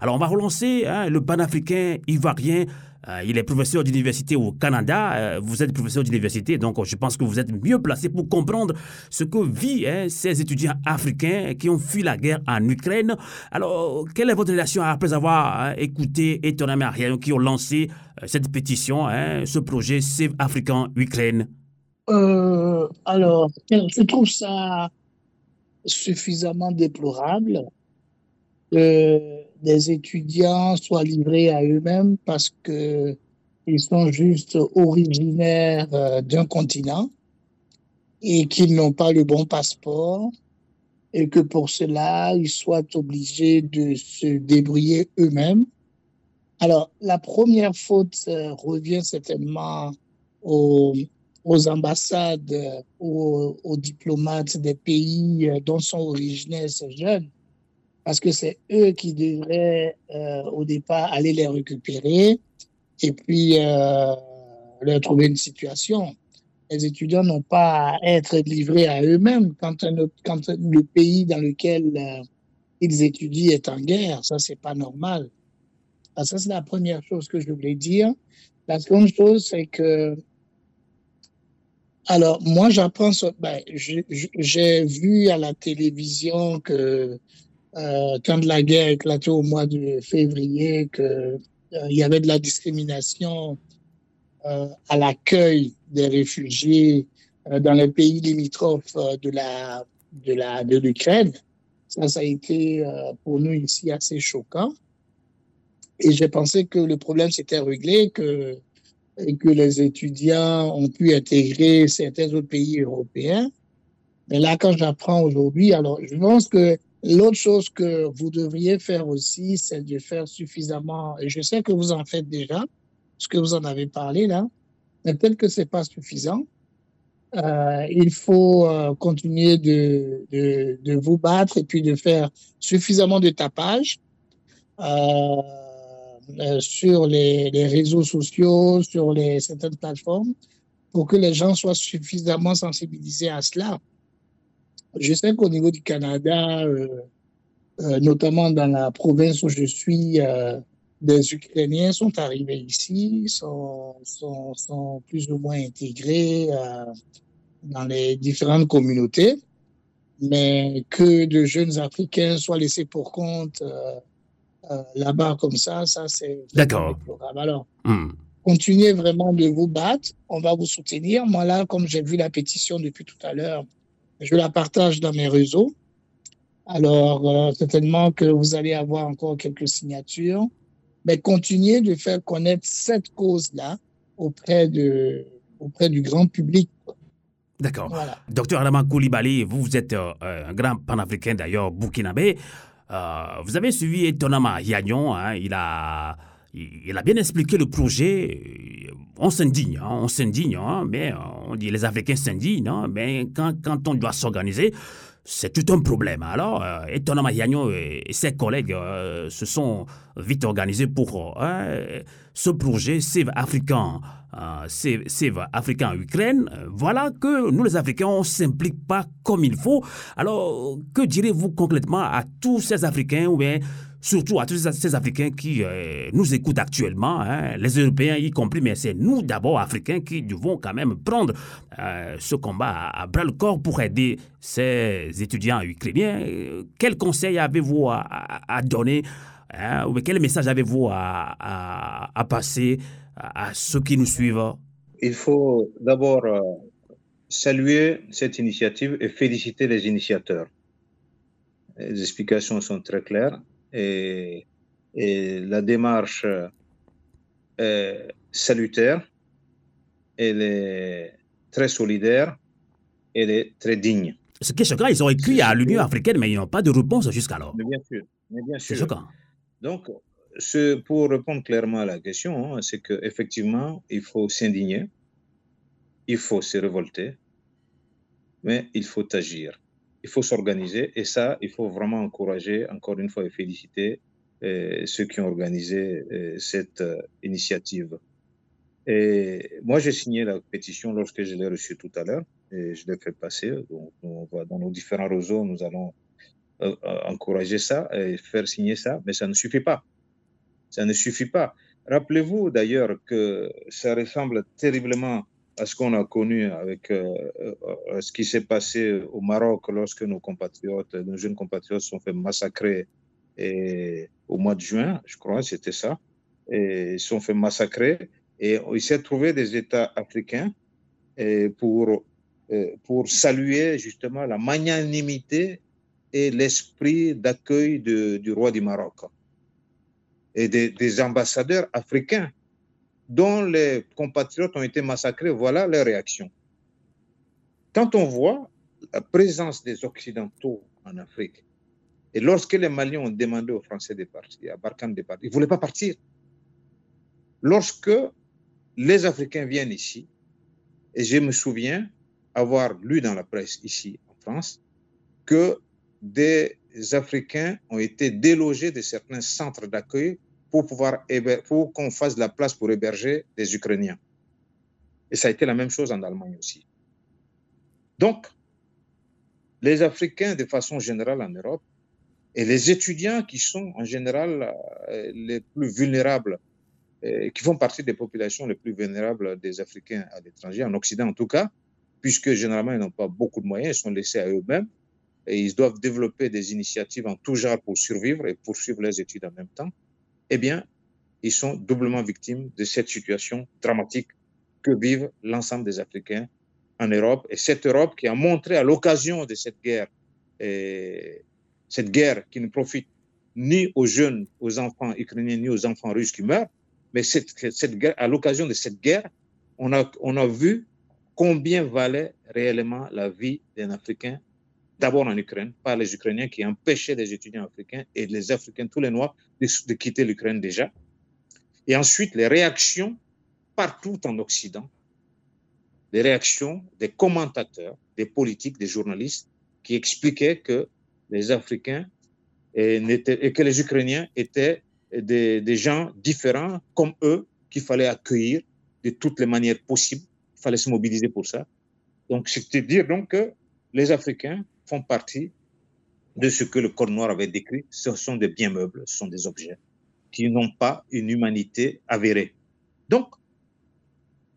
Alors, on va relancer hein, le panafricain ivoirien. Euh, il est professeur d'université au Canada. Euh, vous êtes professeur d'université, donc je pense que vous êtes mieux placé pour comprendre ce que vivent hein, ces étudiants africains qui ont fui la guerre en Ukraine. Alors, quelle est votre réaction après avoir hein, écouté Etoname Mariano qui ont lancé cette pétition, hein, ce projet Save African Ukraine? Alors, je trouve ça suffisamment déplorable. Des étudiants soient livrés à eux-mêmes parce que ils sont juste originaires euh, d'un continent et qu'ils n'ont pas le bon passeport et que pour cela, ils soient obligés de se débrouiller eux-mêmes. Alors, la première faute euh, revient certainement aux, ambassades, aux, aux, diplomates des pays euh, dont sont originaires ces jeunes parce que c'est eux qui devraient euh, au départ aller les récupérer et puis euh, leur trouver une situation. Les étudiants n'ont pas à être livrés à eux-mêmes quand, le pays dans lequel euh, ils étudient est en guerre. Ça, c'est pas normal. Alors, ça, c'est la première chose que je voulais dire. La seconde chose, c'est que alors, moi, j'apprends, ben, j'ai vu à la télévision que euh, quand la guerre éclatait au mois de février, qu'il euh, y avait de la discrimination euh, à l'accueil des réfugiés euh, dans les pays limitrophes euh, de la de la de l'Ukraine. Ça, ça a été euh, pour nous ici assez choquant. Et j'ai pensé que le problème s'était réglé, que et que les étudiants ont pu intégrer certains autres pays européens. Mais là, quand j'apprends aujourd'hui, alors je pense que L'autre chose que vous devriez faire aussi, c'est de faire suffisamment, et je sais que vous en faites déjà, ce que vous en avez parlé là, mais peut-être que c'est pas suffisant. Euh, il faut euh, continuer de, de, de, vous battre et puis de faire suffisamment de tapage euh, sur les, les, réseaux sociaux, sur les, certaines plateformes, pour que les gens soient suffisamment sensibilisés à cela. Je sais qu'au niveau du Canada, euh, euh, notamment dans la province où je suis, euh, des Ukrainiens sont arrivés ici, sont, sont, sont plus ou moins intégrés euh, dans les différentes communautés, mais que de jeunes Africains soient laissés pour compte là-bas comme ça, ça c'est d'accord. Alors, hmm. continuez vraiment de vous battre, on va vous soutenir. Moi là, comme j'ai vu la pétition depuis tout à l'heure, je la partage dans mes réseaux. Alors, euh, certainement que vous allez avoir encore quelques signatures, mais continuez de faire connaître cette cause-là auprès, de, auprès du grand public. D'accord. Voilà. Docteur Adama Koulibaly, vous, vous êtes euh, un grand panafricain d'ailleurs, burkinabé. Euh, vous avez suivi étonnamment Yagnon, hein, il a il a bien expliqué le projet. On s'indigne, hein, on s'indigne, hein, mais on dit les Africains s'indignent, hein, mais quand, quand, on doit s'organiser, c'est tout un problème. Alors, euh, étonnamment, et, ses collègues euh, se sont vite organisés pour ce projet Save African, Save, African Ukraine. Voilà que nous, les Africains, on ne s'implique pas comme il faut. Alors, que direz-vous concrètement à tous ces Africains surtout à tous ces Africains qui euh, nous écoutent actuellement, hein, les Européens y compris, mais c'est nous d'abord, Africains, qui devons quand même prendre euh, ce combat à, bras le corps pour aider ces étudiants ukrainiens. Quel conseil avez-vous à, donner hein, ou quel message avez-vous à, passer à, ceux qui nous suivent? Il faut d'abord euh, saluer cette initiative et féliciter les initiateurs. Les explications sont très claires et, la démarche est salutaire, elle est très solidaire, elle est très digne. Ce qui est choquant, ils ont écrit à l'Union africaine, mais ils n'ont pas de réponse jusqu'alors. Mais bien sûr. bien sûr. C'est choquant. Donc, pour répondre clairement à la question, hein, c'est qu'effectivement, il faut s'indigner, il faut se révolter, mais il faut agir il faut s'organiser et ça, il faut vraiment encourager, encore une fois, et féliciter euh, ceux qui ont organisé euh, cette euh, initiative. Et moi, j'ai signé la pétition lorsque je l'ai reçue tout à l'heure et je l'ai fait passer. Donc, on va, dans nos différents réseaux, nous allons encourager ça et faire signer ça, mais ça ne suffit pas. Ça ne suffit pas. Rappelez-vous d'ailleurs que ça ressemble terriblement à ce qu'on a connu avec euh, euh, ce qui s'est passé au Maroc lorsque nos compatriotes, nos jeunes compatriotes sont fait massacrer au mois de juin, je crois, c'était ça, et ils sont fait massacrer et il s'est trouvé des États africains pour, euh, pour saluer justement la magnanimité et l'esprit d'accueil du roi du Maroc et des ambassadeurs africains dont les compatriotes ont été massacrés, voilà leur réaction. Quand on voit la présence des Occidentaux en Afrique, et lorsque les Maliens ont demandé aux Français de partir, à Barkhane de partir, ils ne voulaient pas partir. Lorsque les Africains viennent ici, et je me souviens avoir lu dans la presse ici en France que des Africains ont été délogés de certains centres d'accueil pour pouvoir pour qu'on fasse de la place pour héberger des Ukrainiens. Et ça a été la même chose en Allemagne aussi. Donc, les Africains de façon générale en Europe et les étudiants qui sont en général euh, les plus vulnérables, euh, qui font partie des populations les plus vulnérables des Africains à l'étranger, en Occident en tout cas, puisque généralement ils n'ont pas beaucoup de moyens, ils sont laissés à eux-mêmes et ils doivent développer des initiatives en tout genre pour survivre et poursuivre leurs études en même temps eh bien, ils sont doublement victimes de cette situation dramatique que vivent l'ensemble des Africains en Europe. Et cette Europe qui a montré à l'occasion de cette guerre, et cette guerre qui ne profite ni aux jeunes, aux enfants ukrainiens, ni aux enfants russes qui meurent, mais cette guerre, à l'occasion de cette guerre, on a, on a vu combien valait réellement la vie d'un Africain d'abord en Ukraine, par les Ukrainiens qui empêchaient les étudiants africains et les Africains, tous les Noirs, de, quitter l'Ukraine déjà. Et ensuite, les réactions partout en Occident, les réactions des commentateurs, des politiques, des journalistes qui expliquaient que les Africains et, que les Ukrainiens étaient des, gens différents comme eux qu'il fallait accueillir de toutes les manières possibles. Il fallait se mobiliser pour ça. Donc, c'est-à-dire donc que les Africains font partie de ce que le Code noir avait décrit. Ce sont des biens meubles, ce sont des objets qui n'ont pas une humanité avérée. Donc,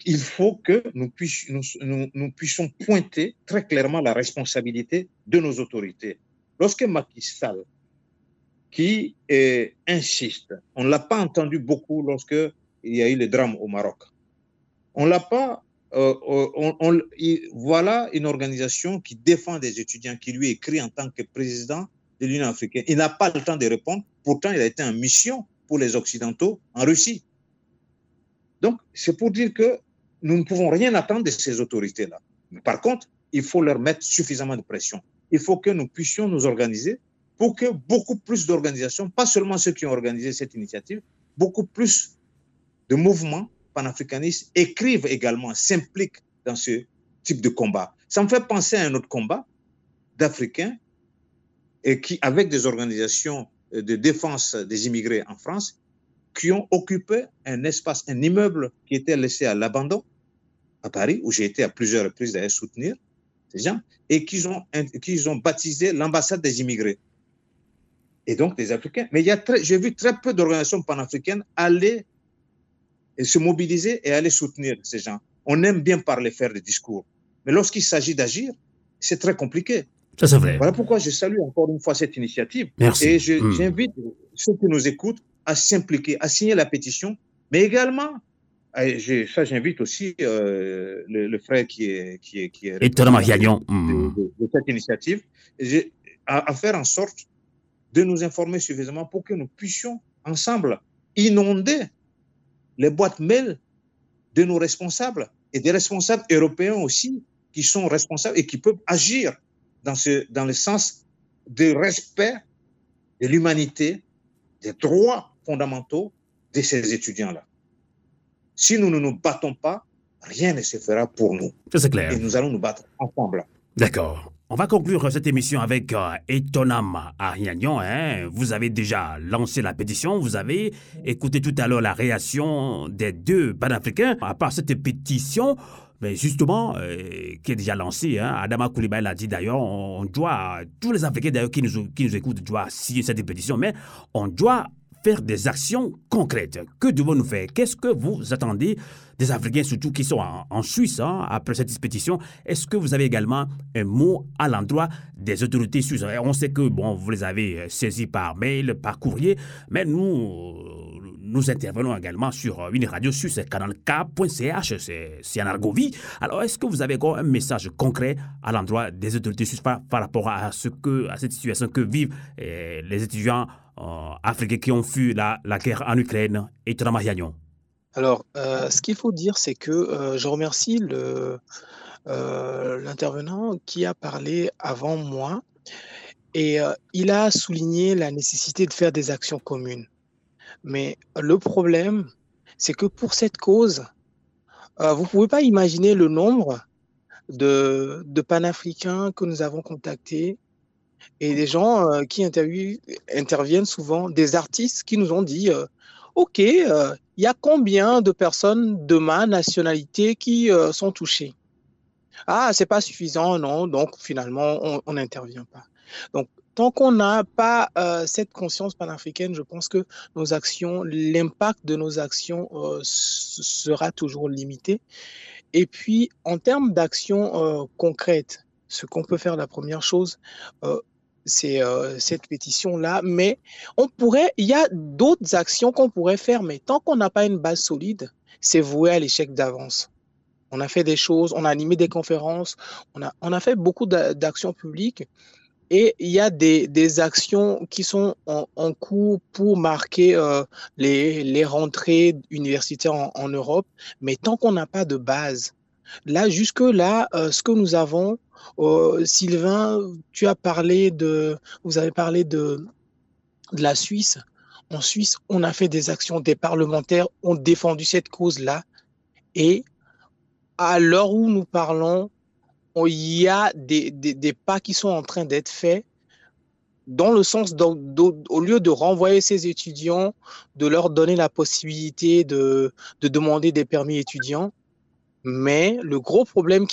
il faut que nous puissions, pointer très clairement la responsabilité de nos autorités. Lorsque Macky Sall, qui insiste, on ne l'a pas entendu beaucoup lorsque il y a eu le drame au Maroc. On l'a pas euh, on, voilà une organisation qui défend des étudiants, qui lui écrit en tant que président de l'Union africaine. Il n'a pas le temps de répondre. Pourtant, il a été en mission pour les Occidentaux en Russie. Donc, c'est pour dire que nous ne pouvons rien attendre de ces autorités-là. Par contre, il faut leur mettre suffisamment de pression. Il faut que nous puissions nous organiser pour que beaucoup plus d'organisations, pas seulement ceux qui ont organisé cette initiative, beaucoup plus de mouvements panafricanistes écrivent également, s'impliquent dans ce type de combat. Ça me fait penser à un autre combat d'Africains et qui, avec des organisations de défense des immigrés en France, qui ont occupé un espace, un immeuble qui était laissé à l'abandon à Paris, où j'ai été à plusieurs reprises d'ailleurs soutenir ces gens, et qu'ils ont, ont baptisé l'ambassade des immigrés. Et donc des Africains. Mais il y a j'ai vu très peu d'organisations panafricaines aller et se mobiliser et aller soutenir ces gens. On aime bien parler, faire des discours. Mais lorsqu'il s'agit d'agir, c'est très compliqué. Ça, c'est vrai. Voilà pourquoi je salue encore une fois cette initiative. Merci. Et Hmm. j'invite ceux qui nous écoutent à s'impliquer, à signer la pétition, mais également, ça j'invite aussi euh, le, le frère qui est, qui est, qui est Et. Hmm. de, de cette initiative, à faire en sorte de nous informer suffisamment pour que nous puissions ensemble inonder les boîtes mail de nos responsables et des responsables européens aussi qui sont responsables et qui peuvent agir dans, ce, dans le sens du respect de l'humanité, des droits fondamentaux de ces étudiants-là. Si nous ne nous battons pas, rien ne se fera pour nous. C'est clair. Et nous allons nous battre ensemble. D'accord. On va conclure cette émission avec euh, Etonam Ariagnon. Hein. Vous avez déjà lancé la pétition, vous avez écouté tout à l'heure la réaction des deux panafricains. À part cette pétition, mais justement, euh, qui est déjà lancée, hein, Adama Koulibaly l'a dit d'ailleurs, on doit, tous les Africains d'ailleurs qui nous, qui nous écoutent doivent signer cette pétition, mais on doit faire des actions concrètes. Que devons-nous faire? Qu'est-ce que vous attendez des Africains, surtout qui sont en, Suisse, hein, après cette pétition Est-ce que vous avez également un mot à l'endroit des autorités suisses? On sait que, bon, vous les avez euh, saisis par mail, par courrier, mais nous, euh, nous intervenons également sur une radio suisse, canalk.ch, c'est en Argovie. Alors, est-ce que vous avez encore un message concret à l'endroit des autorités suisses par, rapport à, ce que, à cette situation que vivent euh, les étudiants euh, africains qui ont fui la, guerre en Ukraine et Tramayagnon Alors, euh, ce qu'il faut dire, c'est que euh, je remercie euh, l'intervenant qui a parlé avant moi et euh, il a souligné la nécessité de faire des actions communes. Mais le problème, c'est que pour cette cause, euh, vous ne pouvez pas imaginer le nombre de, de panafricains que nous avons contactés et des gens euh, qui interviennent souvent, des artistes qui nous ont dit euh, OK, euh, il y a combien de personnes de ma nationalité qui euh, sont touchées? Ah, c'est pas suffisant, non, donc finalement, on n'intervient pas. Donc, tant qu'on n'a pas euh, cette conscience panafricaine, je pense que nos actions, l'impact de nos actions euh, sera toujours limité. Et puis, en termes d'actions euh, concrètes, ce qu'on peut faire, la première chose, euh, euh, cette pétition-là. Mais on pourrait, il y a d'autres actions qu'on pourrait faire, mais tant qu'on n'a pas une base solide, c'est voué à l'échec d'avance. On a fait des choses, on a animé des conférences, on a, on a fait beaucoup d'a- d'actions publiques. Et il y a des, des actions qui sont en, cours pour marquer euh, les, les rentrées universitaires en Europe. Mais tant qu'on n'a pas de base, là, jusque-là, euh, ce que nous avons, euh, Sylvain, tu as parlé de, la Suisse. En Suisse, on a fait des actions, des parlementaires ont défendu cette cause-là. Et à l'heure où nous parlons, on- il y a des, pas qui sont en train d'être faits dans le sens au lieu de renvoyer ces étudiants, de leur donner la possibilité de demander des permis étudiants. Mais le gros problème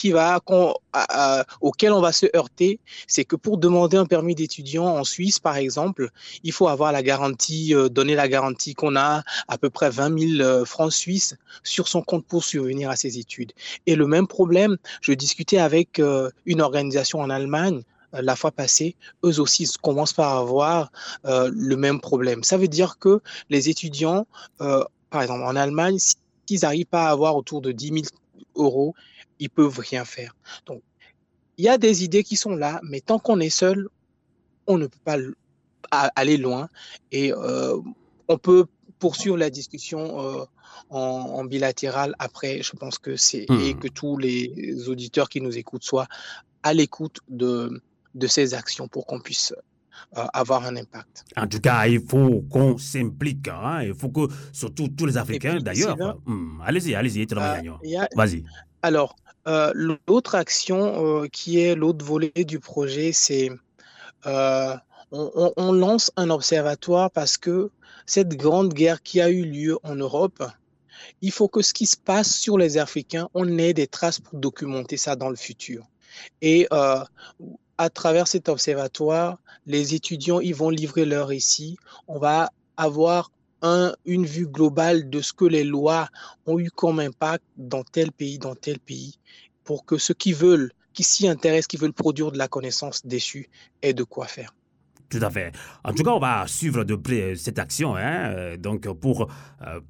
auquel on va se heurter, c'est que pour demander un permis d'étudiant en Suisse, par exemple, il faut avoir la garantie, euh, donner la garantie qu'on a à peu près 20 000 euh, francs suisses sur son compte pour survenir à ses études. Et le même problème, je discutais avec euh, une organisation en Allemagne la fois passée, eux aussi commencent par avoir le même problème. Ça veut dire que les étudiants, par exemple en Allemagne, s'ils n'arrivent pas à avoir autour de 10 000 euros, ils peuvent rien faire. Donc, il y a des idées qui sont là, mais tant qu'on est seul, on ne peut pas aller loin et euh, on peut poursuivre la discussion euh, en, en bilatéral après. Je pense que c'est Hmm. et que tous les auditeurs qui nous écoutent soient à l'écoute de, de ces actions pour qu'on puisse euh, avoir un impact. En tout cas, il faut qu'on s'implique. hein. Il faut que, surtout tous les Africains, d'ailleurs. Hum, allez-y, allez-y, Euh, Vas-y. Alors, euh, l'autre action euh, qui est l'autre volet du projet, c'est on, on, lance un observatoire parce que cette grande guerre qui a eu lieu en Europe, il faut que ce qui se passe sur les Africains, on ait des traces pour documenter ça dans le futur. Et à travers cet observatoire, les étudiants ils vont livrer leur récit. On va avoir un, une vue globale de ce que les lois ont eu comme impact dans tel pays, dans tel pays, pour que ceux qui veulent, qui s'y intéressent, qui veulent produire de la connaissance déçue, aient de quoi faire. Tout à fait. En tout cas, on va suivre de près cette action, hein, donc pour euh,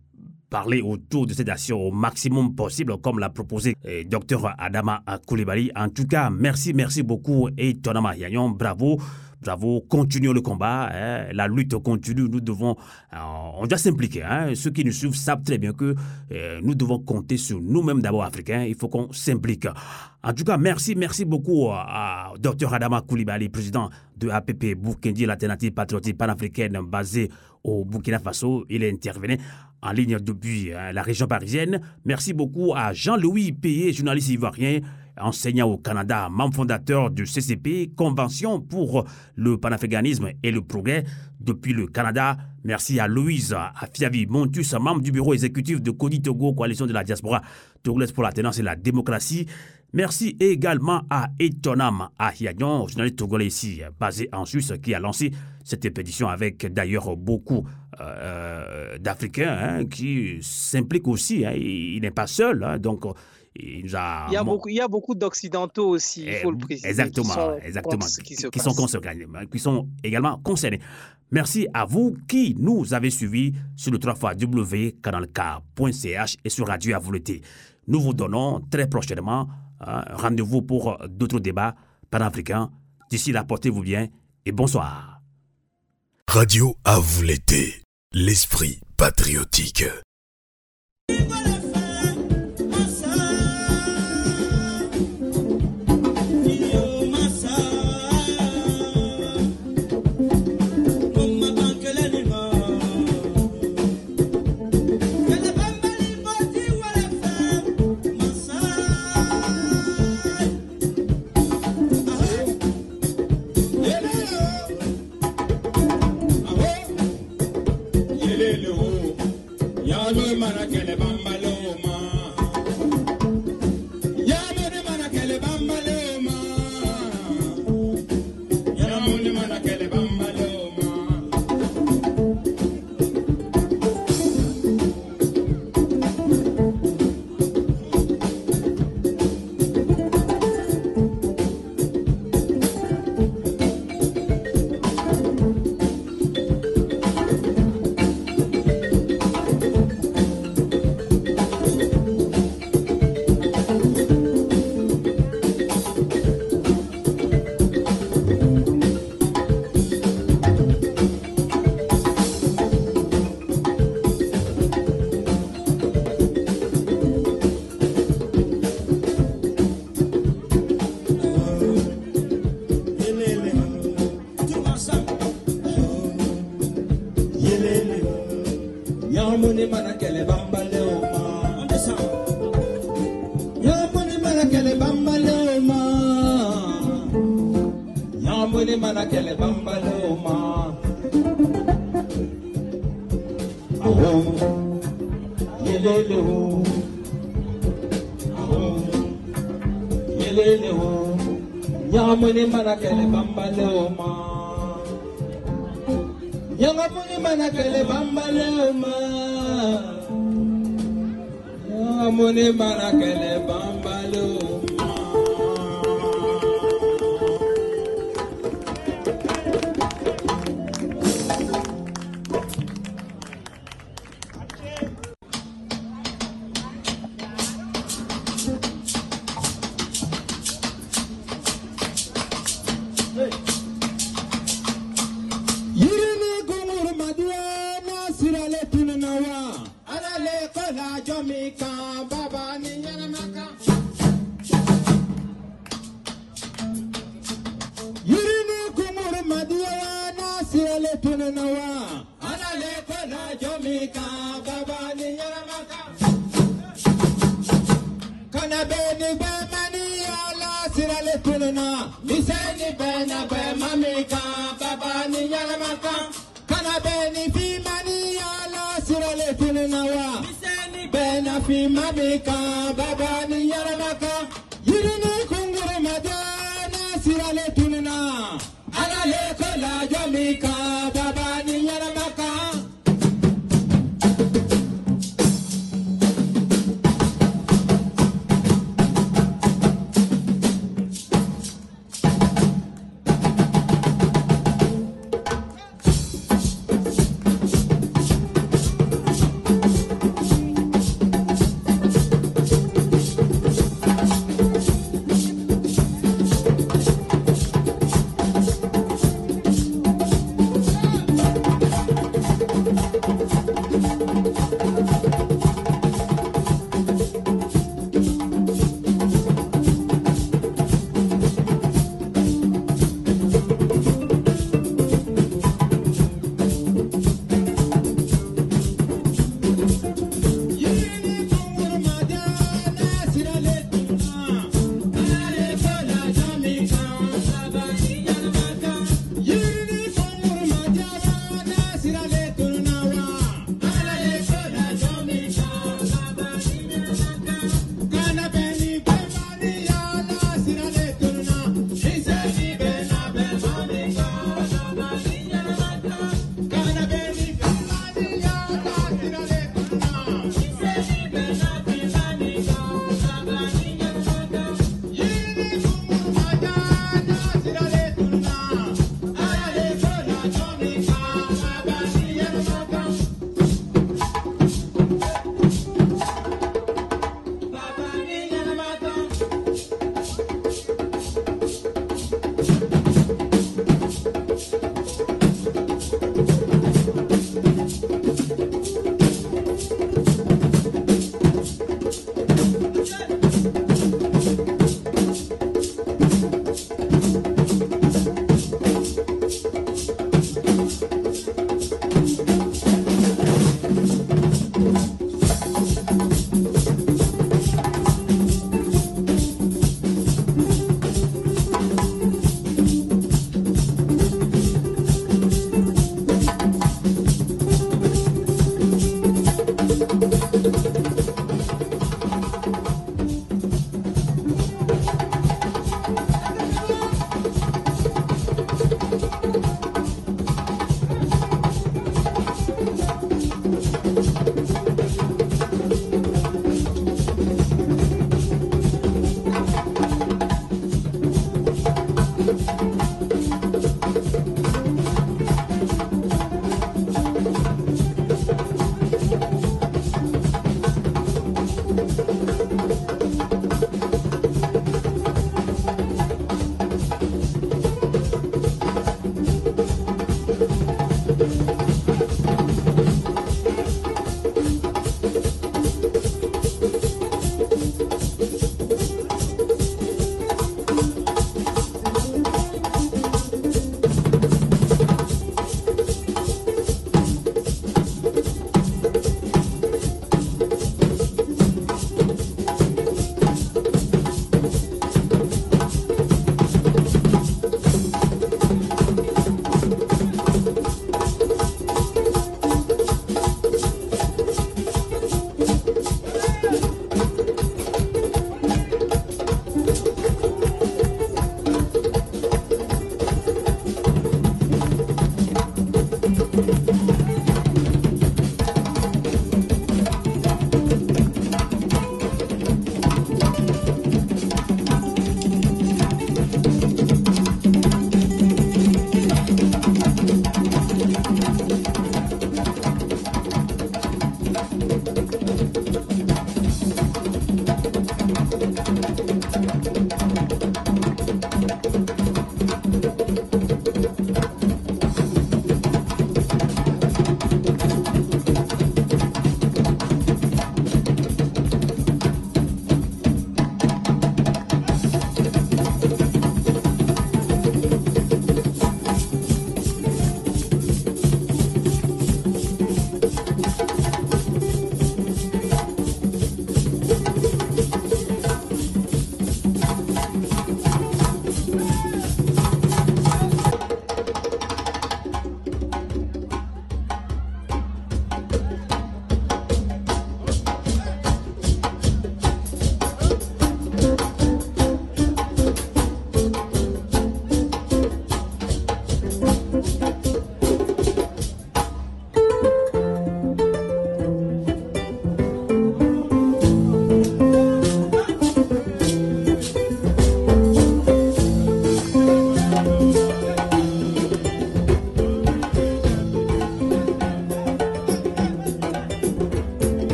parler autour de cette action au maximum possible, comme l'a proposé eh, Dr Adama Koulibaly. En tout cas, merci, merci beaucoup et Tonama Yayon, bravo. Bravo, continuons le combat, hein. la lutte continue, nous devons, euh, on doit s'impliquer. Hein. Ceux qui nous suivent savent très bien que euh, nous devons compter sur nous-mêmes d'abord africains, il faut qu'on s'implique. En tout cas, merci, merci beaucoup à, Dr Adama Koulibaly, président de APP Burkindi, l'alternative patriotique panafricaine basée au Burkina Faso. Il est intervenu en ligne depuis hein, la région parisienne. Merci beaucoup à Jean-Louis Payé, journaliste ivoirien, enseignant au Canada, membre fondateur du CCP, Convention pour le panafricanisme et le progrès depuis le Canada. Merci à Louise Afiavi Montus, membre du bureau exécutif de Codi Togo, coalition de la diaspora togolaise pour la tenance et la démocratie. Merci également à Etonam Ahiagnon, journaliste togolais ici, basé en Suisse, qui a lancé cette expédition avec d'ailleurs beaucoup euh, d'Africains hein, qui s'impliquent aussi. Hein. il, n'est pas seul, hein. donc il, nous a... il, y a beaucoup, il y a beaucoup d'Occidentaux aussi, il faut le préciser. Exactement, qui sont, exactement, qui, qui, qui sont concernés, qui sont également concernés. Merci à vous qui nous avez suivis sur le 3 www.canalk.ch et sur Radio Avouleté. Nous vous donnons très prochainement rendez-vous pour d'autres débats panafricains. D'ici là, portez-vous bien et bonsoir. Radio l'été, l'esprit patriotique. Nyamuni mana kele bambale oma Nyamuni mana kele bambale oma Nyamuni mana kele bambale amuni mana kɛlɛ ban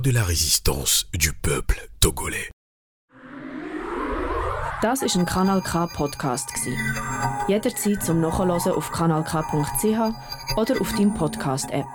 Histoire de la résistance du peuple togolais. Das ist ein Kanal K Podcast Jederzeit zum Nachhören auf kanalk.ch oder auf deinem Podcast App.